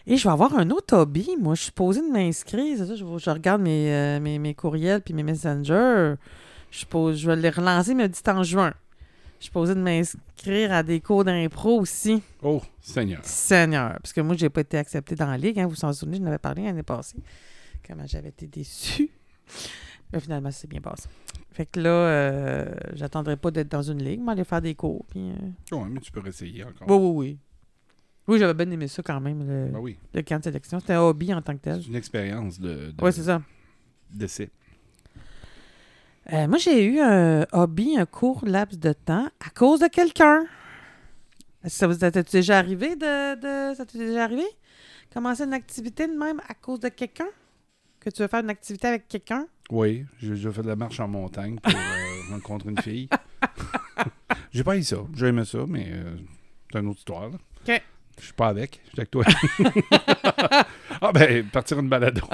Et je vais avoir un autre hobby. Moi, je suis posée de m'inscrire. C'est ça, je, je regarde mes, euh, mes, mes courriels puis mes messengers. Je, suis pos- je vais les relancer, mais dit en juin. Je suis posée de m'inscrire à des cours d'impro aussi. Oh, Seigneur. Seigneur. Parce que moi, j'ai pas été acceptée dans la ligue. Hein, vous vous en souvenez, je n'avais parlé l'année passée. Comment j'avais été déçue. Mais finalement, ça s'est bien passé. Fait que là, euh, j'attendrai pas d'être dans une ligue, mais aller faire des cours. Puis, euh, Oh, mais tu peux essayer encore. Oui, oui, oui. Oui, j'avais bien aimé ça quand même, le, Ben oui. le camp de sélection. C'était un hobby en tant que tel. C'est une expérience de, de- Oui, c'est ça. d'essai. Euh, moi, j'ai eu un hobby, un court laps de temps à cause de quelqu'un. Est-ce que Ça vous est déjà arrivé de, de- Ça t'est déjà arrivé? Commencer une activité de même à cause de quelqu'un? Que tu veux faire une activité avec quelqu'un? Oui, j'ai déjà fait de la marche en montagne pour euh, rencontrer une fille. j'ai pas eu ça. J'ai aimé ça, mais euh, c'est une autre histoire. là. OK. Je suis pas avec. Je suis avec toi. ah ben, partir une balado.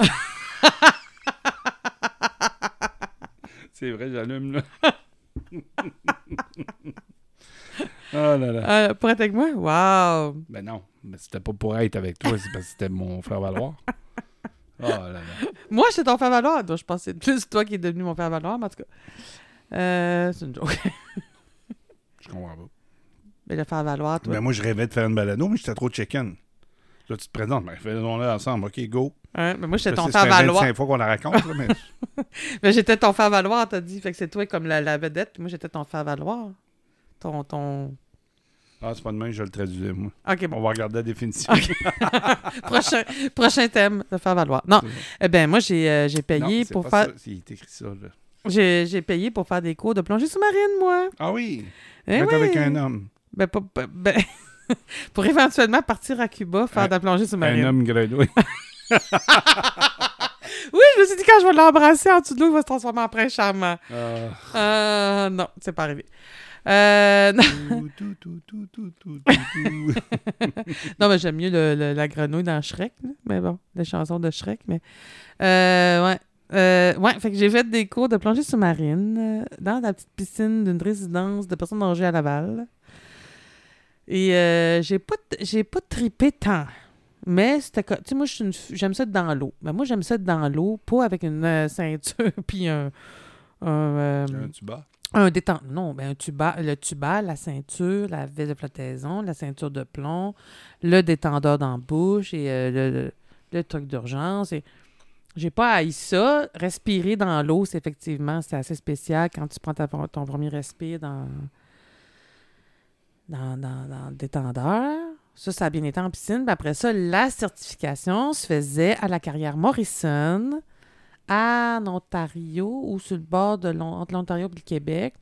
c'est vrai, j'allume là. oh là là. Euh, pour être avec moi? Wow! Ben non, mais c'était pas pour être avec toi, c'est parce que c'était mon frère Valoir. Oh là là. Moi, j'étais ton faire valoir. Donc, je pense que c'est plus toi qui es devenu mon faire valoir, mais en tout cas. Euh, c'est une joke. Je comprends pas. Mais le faire valoir, toi. Ben moi, je rêvais de faire une balado, mais j'étais trop chicken. Là, tu te présentes, ben faisons-le ensemble. OK, go. Mais moi, j'étais ton faire valoir. 25 fois qu'on la raconte, là, mais Mais j'étais ton faire valoir, t'as dit. Fait que c'est toi comme la, la vedette, puis moi, j'étais ton faire valoir. Ton. ton... ah, c'est pas demain que je le traduisais, moi. Ok, bon. On va regarder la définition. prochain, prochain thème, le faire valoir. Non, eh ben moi, j'ai euh, payé Non, c'est pour pas faire. ça. Il écrit ça, là. J'ai payé pour faire des cours de plongée sous-marine, moi. Ah oui! Eh oui. avec un homme. Ben, pas- ben, pour éventuellement partir à Cuba, faire Un- de la plongée sous-marine. Un homme grenouille. Oui, je me suis dit, quand je vais l'embrasser en dessous de l'eau, il va se transformer en prince charmant. Ah. Euh, non, c'est pas arrivé. Euh, non, Tout, tout, tout, tout, tout, tout, tout. non, mais j'aime mieux le- le- la grenouille dans Shrek. là. Mais bon, les chansons de Shrek. Mais euh, ouais. Euh, ouais, fait que j'ai fait des cours de plongée sous-marine euh, dans la petite piscine d'une résidence de personnes âgées à Laval. Et euh, j'ai pas j'ai pas tripé tant. Mais c'était tu sais moi j'aime ça être dans l'eau. Mais moi j'aime ça être dans l'eau, pas avec une euh, ceinture puis un un, euh, Un tuba. un détente. Non, ben un tuba, le tuba, la ceinture, la veste de flottaison, la ceinture de plomb, le détendeur dans la bouche et euh, le, le- le truc d'urgence. Et J'ai pas haï ça. Respirer dans l'eau, c'est effectivement, c'est assez spécial quand tu prends ta- ton premier respire dans, dans, dans, dans le détendeur. Ça, ça a bien été en piscine. Puis après ça, la certification se faisait à la carrière Morrison, en Ontario, ou sur le bord de l'Ontario et le Québec.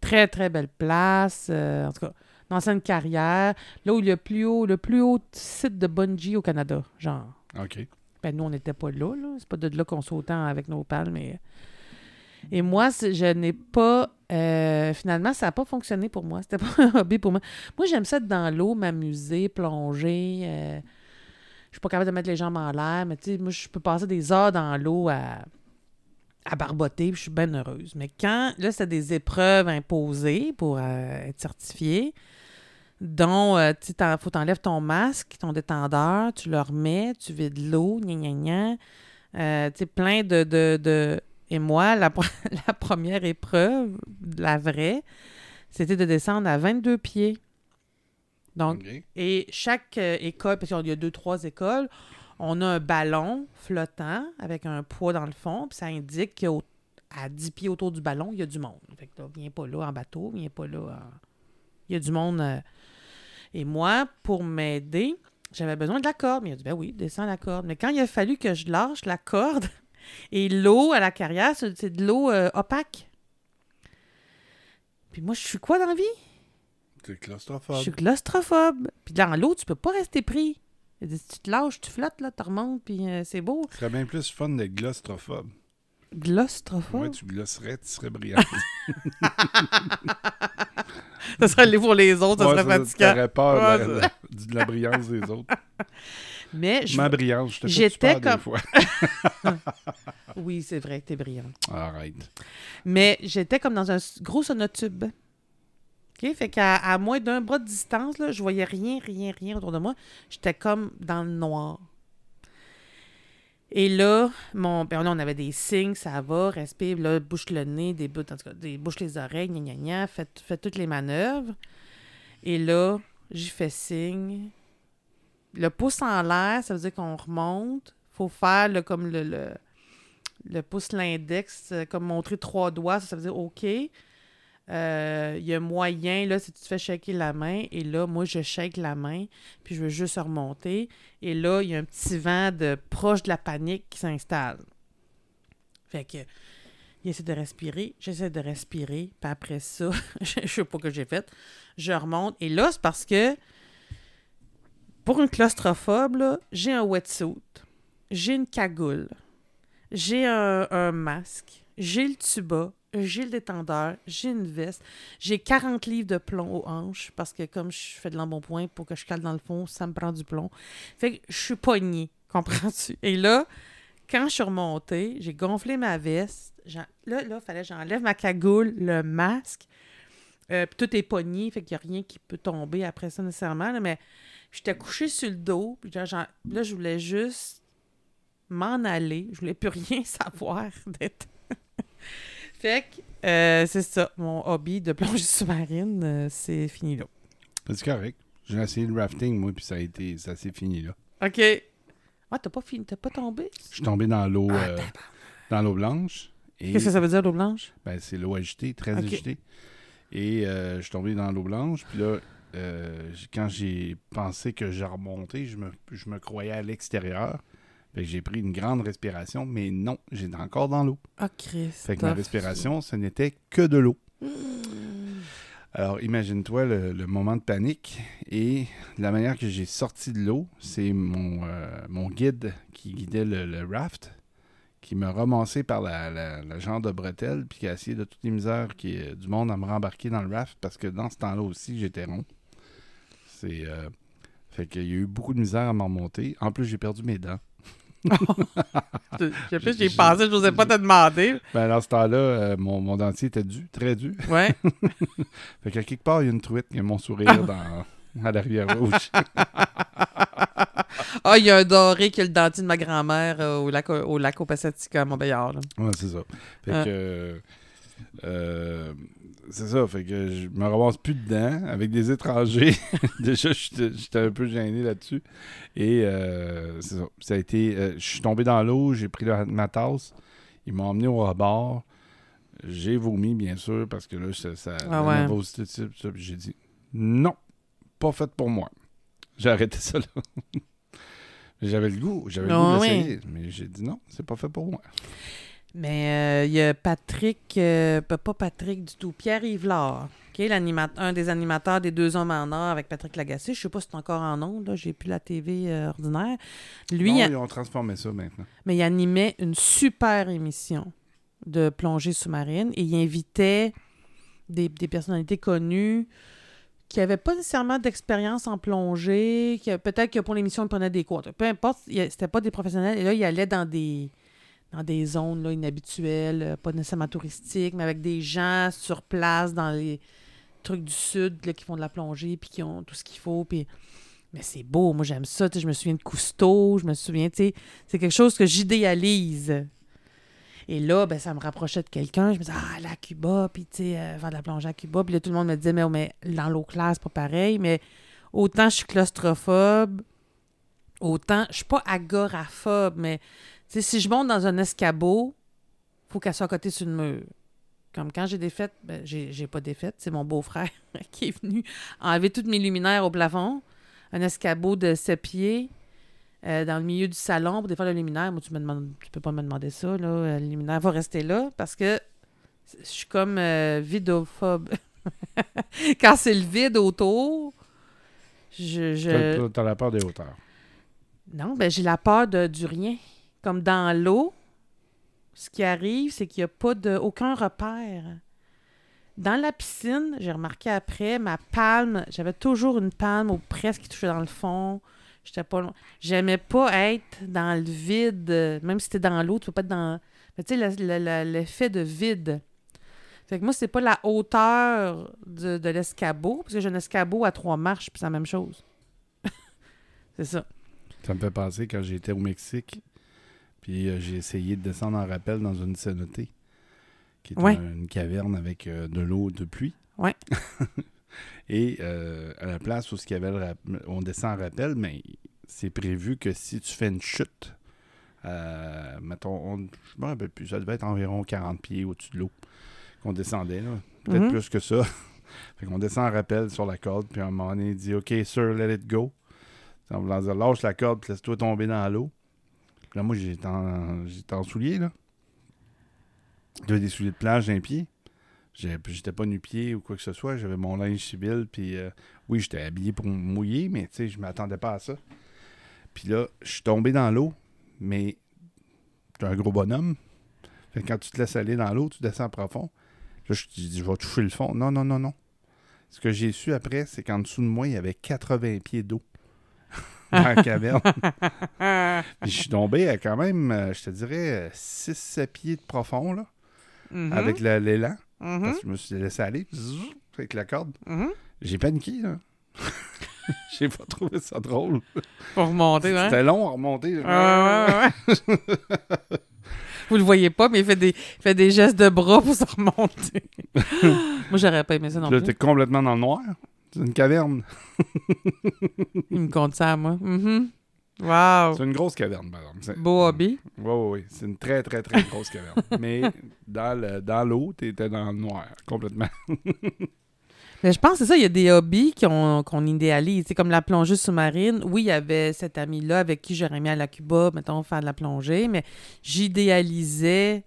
Très, très belle place. euh, en tout cas, une ancienne carrière. Là où il y a le plus haut, le plus haut site de bungee au Canada, genre. OK. Ben, nous, on n'était pas là, là. C'est pas de là qu'on saute avec nos pales, mais... Et moi, je n'ai pas... euh, finalement, ça n'a pas fonctionné pour moi. C'était pas un hobby pour moi. Moi, j'aime ça être dans l'eau, m'amuser, plonger. euh, Je suis pas capable de mettre les jambes en l'air, mais tu sais, moi, je peux passer des heures dans l'eau à, à barboter, puis je suis bien heureuse. Mais quand, là, c'est des épreuves imposées pour euh, être certifié, dont, tu faut t'enlèves ton masque, ton détendeur, tu le remets, tu vides l'eau, gna gna gna. Tu sais, plein de, de- Et moi, la, pre- la première épreuve, la vraie, c'était de descendre à 22 pieds. Donc, et chaque euh, école, parce qu'il y a deux, trois écoles, on a un ballon flottant avec un poids dans le fond, puis ça indique qu'à 10 pieds autour du ballon, il y a du monde. Fait que là, viens pas là en bateau, viens pas là en... Il y a du monde. euh. Et moi, pour m'aider, j'avais besoin de la corde. Mais il a dit, ben oui, descends la corde. Mais quand il a fallu que je lâche la corde, et l'eau à la carrière, c'est de l'eau euh, opaque. Puis moi, je suis quoi dans la vie? Je claustrophobe. suis claustrophobe. Puis dans l'eau, tu peux pas rester pris. Si tu te lâches, tu flottes, là, tu remontes, puis euh, c'est beau. Ce serait bien plus fun d'être claustrophobe. Claustrophobe? Ouais, tu glosserais, tu serais brillante. Ça serait le pour les autres, ça Ouais, serait fatigant. Peur de, Ouais, la, de- de la brillance des autres. Mais je... Ma brillance, je te fais J'étais des comme- fois. oui, c'est vrai que t'es brillante. Arrête. Mais j'étais comme dans un gros sonotube. OK? Fait qu'à à moins d'un bras de distance, là, je voyais rien, rien, rien autour de moi. J'étais comme dans le noir. Et là, mon, ben là, on avait des signes, ça va, respire, là, bouche le nez, des, en tout cas, des, bouche les oreilles, gna gna gna, faites, faites toutes les manœuvres. Et là, j'y fais signe. Le pouce en l'air, ça veut dire qu'on remonte. faut faire comme le, le, le pouce l'index, euh, comme montrer trois doigts, ça, ça veut dire OK. Euh, Il y a moyen, là, si tu te fais shaker la main, et là, moi, je shake la main, puis je veux juste remonter. Et là, il y a un petit vent de proche de la panique qui s'installe. Fait que, il essaie de respirer, j'essaie de respirer, puis après ça, je sais pas ce que j'ai fait, je remonte. Et là, c'est parce que, pour une claustrophobe, j'ai un wetsuit, j'ai une cagoule, j'ai un, un masque, j'ai le tuba, j'ai le détendeur, j'ai une veste, j'ai 40 livres de plomb aux hanches parce que comme je fais de l'embonpoint pour que je cale dans le fond, ça me prend du plomb. Fait que je suis pognée, comprends-tu? Et là, quand je suis remontée, j'ai gonflé ma veste. Là, là, fallait que j'enlève ma cagoule, le masque. Euh, tout est pogné, fait qu'il n'y a rien qui peut tomber après ça nécessairement. mais j'étais couchée sur le dos. Puis j'en- là, je voulais juste m'en aller. Je voulais plus rien savoir d'être. fait que euh, c'est ça. Mon hobby de plongée sous-marine, euh, c'est fini là. C'est correct. J'ai essayé le rafting, moi, puis ça a été, ça s'est fini là. OK. Ah, t'as pas fini, t'as pas tombé? Je suis tombé dans l'eau, Ah, euh, dans l'eau blanche. Et Qu'est-ce que ça veut dire, l'eau blanche? ben, c'est l'eau agitée, très agitée. Et je suis tombé dans l'eau blanche. Puis là, euh, quand j'ai pensé que j'ai remonté, je me, je me croyais à l'extérieur. J'ai pris une grande respiration, mais non, j'étais encore dans l'eau. Ah, Christ. Fait que ma respiration, ce n'était que de l'eau. Hmm. Alors, imagine-toi le, le moment de panique et la manière que j'ai sorti de l'eau, c'est mon, euh, mon guide qui guidait le, le raft qui m'a ramassé par la, la, la genre de bretelle puis qui a essayé de toutes les misères qui est du monde à me rembarquer dans le raft parce que dans ce temps-là aussi, j'étais rond. C'est... euh, fait qu'il y a eu beaucoup de misère à m'en remonter. En plus, j'ai perdu mes dents. J'ai plus, J'ai- pensé, je n'osais pas te demander. Ben, dans ce temps-là, euh, mon, mon dentier était dû, très dû. Ouais. Fait qu'à quelque part, il y a une truite qui a mon sourire dans, à la rivière rouge. Ah, il y a un doré qui est le dentier de ma grand-mère euh, au lac au lac au Passatica à Montbéliard. Ouais, c'est ça. Fait que. euh, c'est ça, fait que je me ramasse plus dedans avec des étrangers. Déjà, j'étais un peu gêné là-dessus. Et euh, c'est ça. Ça a été. euh, je suis tombé dans l'eau, j'ai pris la- ma tasse. Ils m'ont emmené au rebord. J'ai vomi, bien sûr, parce que là, ça, ça Ah la ouais. nervosité, puis j'ai dit non, pas fait pour moi. J'ai arrêté ça là. J'avais le goût, j'avais le Ah goût oui. d'essayer, mais j'ai dit non, c'est pas fait pour moi. Mais euh, il y a Patrick, euh, pas Patrick du tout, Pierre Yvelard, OK, l'anima- un des animateurs des Deux Hommes en Or avec Patrick Lagacé. Je sais pas si c'est encore en ondes, là, j'ai plus la TV euh, ordinaire. Lui, non, a- ils ont transformé ça maintenant. mais il animait une super émission de plongée sous-marine et il invitait des, des personnalités connues qui n'avaient pas nécessairement d'expérience en plongée, qui peut-être que pour l'émission, ils prenaient des cours. Peu importe, c'était pas des professionnels. Et là, il allait dans des dans des zones là, inhabituelles, euh, pas nécessairement touristiques, mais avec des gens sur place dans les trucs du sud là, qui font de la plongée puis qui ont tout ce qu'il faut. Puis... Mais c'est beau, moi j'aime ça. Je me souviens de Cousteau, je me souviens, c'est quelque chose que j'idéalise. Et là, ben, ça me rapprochait de quelqu'un. Je me disais, ah, à Cuba, puis tu sais, euh, faire de la plongée à Cuba. Puis là, tout le monde me disait, mais, oh, mais dans l'eau claire, c'est pas pareil. Mais autant je suis claustrophobe, autant je suis pas agoraphobe, mais si je monte dans un escabeau, faut qu'elle soit à côté sur le mur. Comme quand j'ai des fêtes, ben, j'ai pas des fêtes, c'est mon beau-frère qui est venu enlever toutes mes luminaires au plafond. Un escabeau de 7 pieds euh, dans le milieu du salon pour défaire le luminaire. Moi, tu me demandes, tu peux pas me demander ça, là. Euh, Le luminaire va rester là parce que je suis comme euh, vidophobe. quand c'est le vide autour, je. je... T'as la peur des hauteurs. Non, ben j'ai la peur de, du rien. Comme dans l'eau, ce qui arrive, c'est qu'il n'y a pas de aucun repère. Dans la piscine, j'ai remarqué après, ma palme, j'avais toujours une palme ou presque qui touchait dans le fond. J'étais pas loin. J'aimais pas être dans le vide, même si t'es dans l'eau, tu peux pas être dans. Tu sais, le- le- le- l'effet de vide. Fait que moi, c'est pas la hauteur de, de l'escabeau, parce que j'ai un escabeau à trois marches, puis c'est la même chose. c'est ça. Ça me fait penser quand j'étais au Mexique, puis euh, j'ai essayé de descendre en rappel dans une cénotée, qui est Ouais. une caverne avec euh, de l'eau de pluie. Ouais. Et euh, à la place où ce y avait le on descend en rappel, mais c'est prévu que si tu fais une chute, mettons, on, je me rappelle plus, ça devait être environ 40 pieds au-dessus de l'eau qu'on descendait, peut-être Mhm. plus que ça. fait qu'on descend en rappel sur la corde, puis à un moment donné, il dit OK, sir, let it go. En voulant dire, lâche la corde, puis laisse-toi tomber dans l'eau. Là, moi, j'étais en, souliers, là. J'avais des souliers de plage d'un pied. J'étais pas nu-pied ou quoi que ce soit. J'avais mon linge civil, puis euh, oui, j'étais habillé pour mouiller, mais tu sais, je m'attendais pas à ça. Puis là, je suis tombé dans l'eau, mais j'étais un gros bonhomme. Quand tu te laisses aller dans l'eau, tu descends profond. Là, je te dis, je vais toucher le fond. Non, non, non, non. Ce que j'ai su après, c'est qu'en dessous de moi, il y avait 80 pieds d'eau dans la caverne. Puis je suis tombé à quand même, euh, je te dirais, 6-7 pieds de profond, là, Mhm. avec l'élan. Mhm. Parce que je me suis laissé aller, zzz, avec la corde. Mhm. J'ai paniqué, là. J'ai pas trouvé ça drôle. Pour remonter, hein? C'était long à remonter. Ah, ouais, ouais, ouais. Vous le voyez pas, mais il fait des, il fait des gestes de bras pour se remonter. Moi, j'aurais pas aimé ça non Là, plus. t'es complètement dans le noir. C'est une caverne. Il me compte ça à moi. Mhm. Wow. C'est une grosse caverne, par exemple. Beau hobby. Oui, oui, oui. C'est une très, très, très grosse caverne. Mais dans le- dans l'eau, t'étais dans le noir, complètement. Mais je pense que c'est ça, il y a des hobbies qu'on qu'on idéalise. C'est comme la plongée sous-marine. Oui, il y avait cet ami-là avec qui j'aurais mis à la Cuba, mettons, faire de la plongée, mais j'idéalisais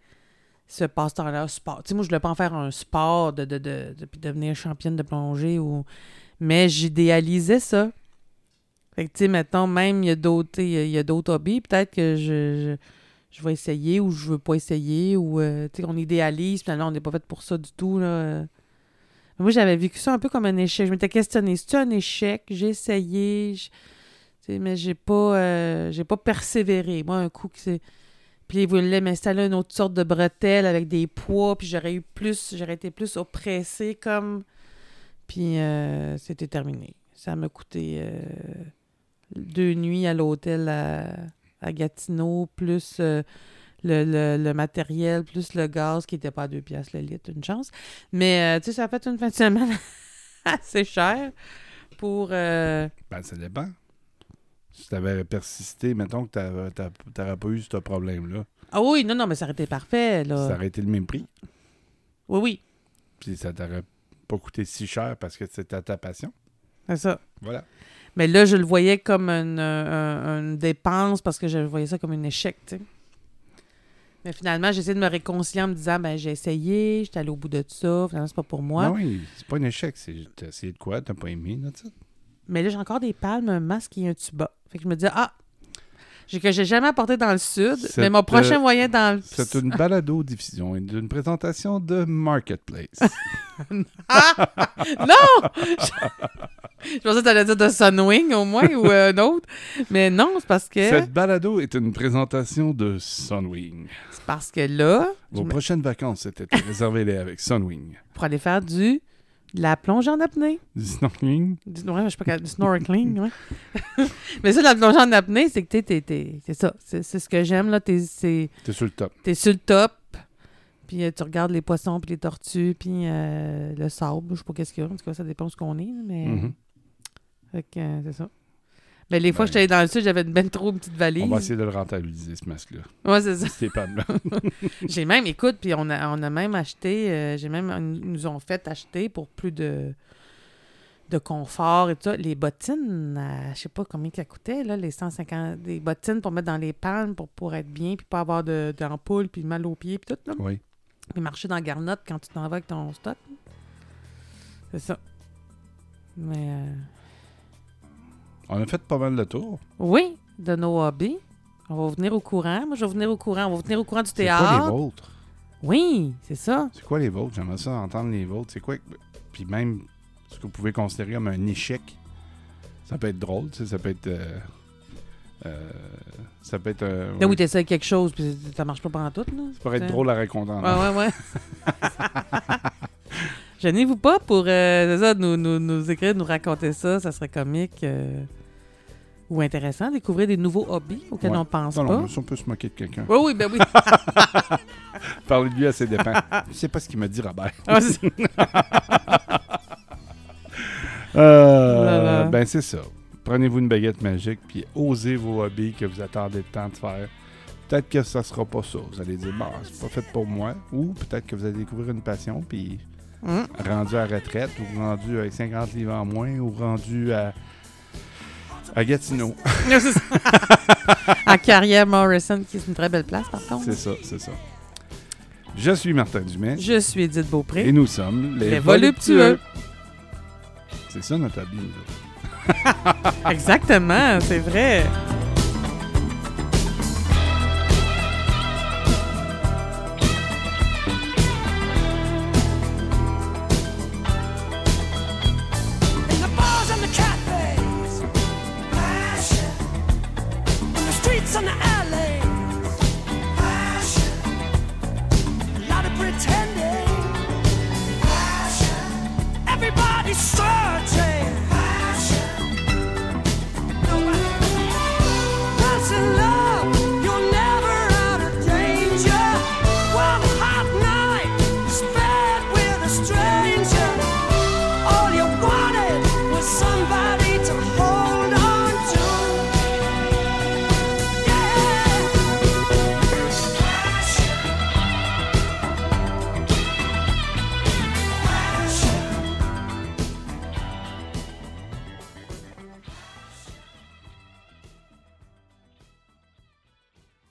ce passe-temps-là, sport. Tu sais, moi, je voulais pas en faire un sport de, de, de, de- devenir championne de plongée, ou... mais j'idéalisais ça. Fait que, tu sais, mettons, même, il y a d'autres il y a- d'autres hobbies, peut-être que je, je, je vais essayer ou je veux pas essayer, ou, euh, tu sais, on idéalise, finalement, on n'est pas fait pour ça du tout, là. Moi, j'avais vécu ça un peu comme un échec. Je m'étais questionné, c'est-tu un échec? J'ai essayé, mais j'ai pas, euh, j'ai pas persévéré. Moi, un coup, que c'est... Puis ils voulaient m'installer une autre sorte de bretelle avec des poids, puis j'aurais eu plus, j'aurais été plus oppressée comme... Puis euh, c'était terminé. Ça m'a coûté euh, deux nuits à l'hôtel à, Gatineau, plus euh, le, matériel plus le gaz qui était pas à deux piastres le litre, une chance. Mais, tu sais, ça a fait une fin de semaine assez chère pour... Ben, ça dépend. Si tu avais persisté, mettons que tu n'aurais pas eu ce problème-là, Ah oui, non, non, mais ça aurait été parfait, là. ça aurait été le même prix. Oui, oui, Puis ça t'aurait pas coûté si cher parce que c'était ta passion. c'est ça. Voilà. Mais là, je le voyais comme une, euh, une dépense parce que je voyais ça comme un échec, tu sais. Mais finalement, j'ai essayé de me réconcilier en me disant, ben j'ai essayé, j'étais allé au bout de ça, finalement, c'est pas pour moi. Non, oui, c'est pas un échec. C'est t'as essayé de quoi, t'as pas aimé, là. Mais là, j'ai encore des palmes, un masque et un tuba. Fait que je me dis, ah, que j'ai jamais apporté dans le sud, Cette, mais mon prochain euh, moyen dans le C'est une balado-diffusion et d'une présentation de Marketplace. Ah! non! je pensais que t'allais dire de Sunwing au moins ou euh, un autre. Mais non, c'est parce que. Cette balado est une présentation de Sunwing. C'est parce que là, Vos me- prochaines vacances étaient réservées avec Sunwing. pour aller faire du. De la plongée en apnée. Du snorkeling, Du, ouais, je sais pas, du snorkeling, ouais. Mais ça, la plongée en apnée, c'est que t'es, t'es, t'es- c'est ça. C'est, c'est ce que j'aime, là. T'es, c'est, t'es sur le top. t'es sur le top, puis euh, tu regardes les poissons, puis les tortues, puis euh, le sable. Je sais pas qu'est-ce qu'il y a. En tout cas, ça dépend où ce qu'on est, mais... Mhm. Fait que, euh, c'est ça. Mais les fois Ben, que j'étais allée dans le sud, j'avais une ben trop petite valise. On va essayer de le rentabiliser, ce masque-là. Ouais, c'est ça. C'était pas là. J'ai même, écoute, puis on a, on a même acheté, euh, j'ai même, ils nous ont fait acheter pour plus de, de confort et tout ça, les bottines, à- je sais pas combien ça coûtait, là, les 150, des bottines pour mettre dans les palmes pour, pour être bien, puis pas avoir de- d'ampoule, puis mal aux pieds, puis tout, là. Oui. Puis marcher dans garnotte quand tu t'en vas avec ton stock. C'est ça. Mais, euh, On a fait pas mal de tours. oui, de nos hobbies. On va venir au courant. Moi, je vais venir au courant. On va venir au courant du C'est quoi les théâtre. vôtres? Oui, c'est ça. C'est quoi les vôtres? J'aimerais ça entendre les vôtres. C'est quoi? Puis même ce que vous pouvez considérer comme un échec. Ça peut être drôle, tu sais, ça peut être... euh, euh, ça peut être... euh, Là où ouais. tu essaies quelque chose, puis ça marche pas pendant tout. Là. Ça pourrait être drôle à raconter. Ouais, ouais, ouais. Gênez-vous pas pour euh, ça, nous, nous, nous écrire, nous raconter ça. Ça serait comique euh, ou intéressant. Découvrir des nouveaux hobbies auxquels Ouais. on pense Non, pas. non, on peut se moquer de quelqu'un. Oui, oui, ben oui. Parler de lui à ses dépens. Je sais pas ce qu'il m'a dit, Robert. Ah, Euh, Voilà. Ben, c'est ça. Prenez-vous une baguette magique, puis osez vos hobbies que vous attendez le temps de faire. Peut-être que ça sera pas ça. Vous allez dire, bah, c'est pas fait pour moi. Ou peut-être que vous allez découvrir une passion, puis Hum. rendu à retraite, ou rendu avec 50 livres en moins, ou rendu à, à Gatineau. C'est ça. en carrière Morrison, qui est une très belle place, par contre. c'est ça, c'est ça. Je suis Martin Dumais, Je suis Edith Beaupré. et nous sommes les, Les voluptueux. voluptueux. C'est ça notre habit. Exactement, c'est vrai.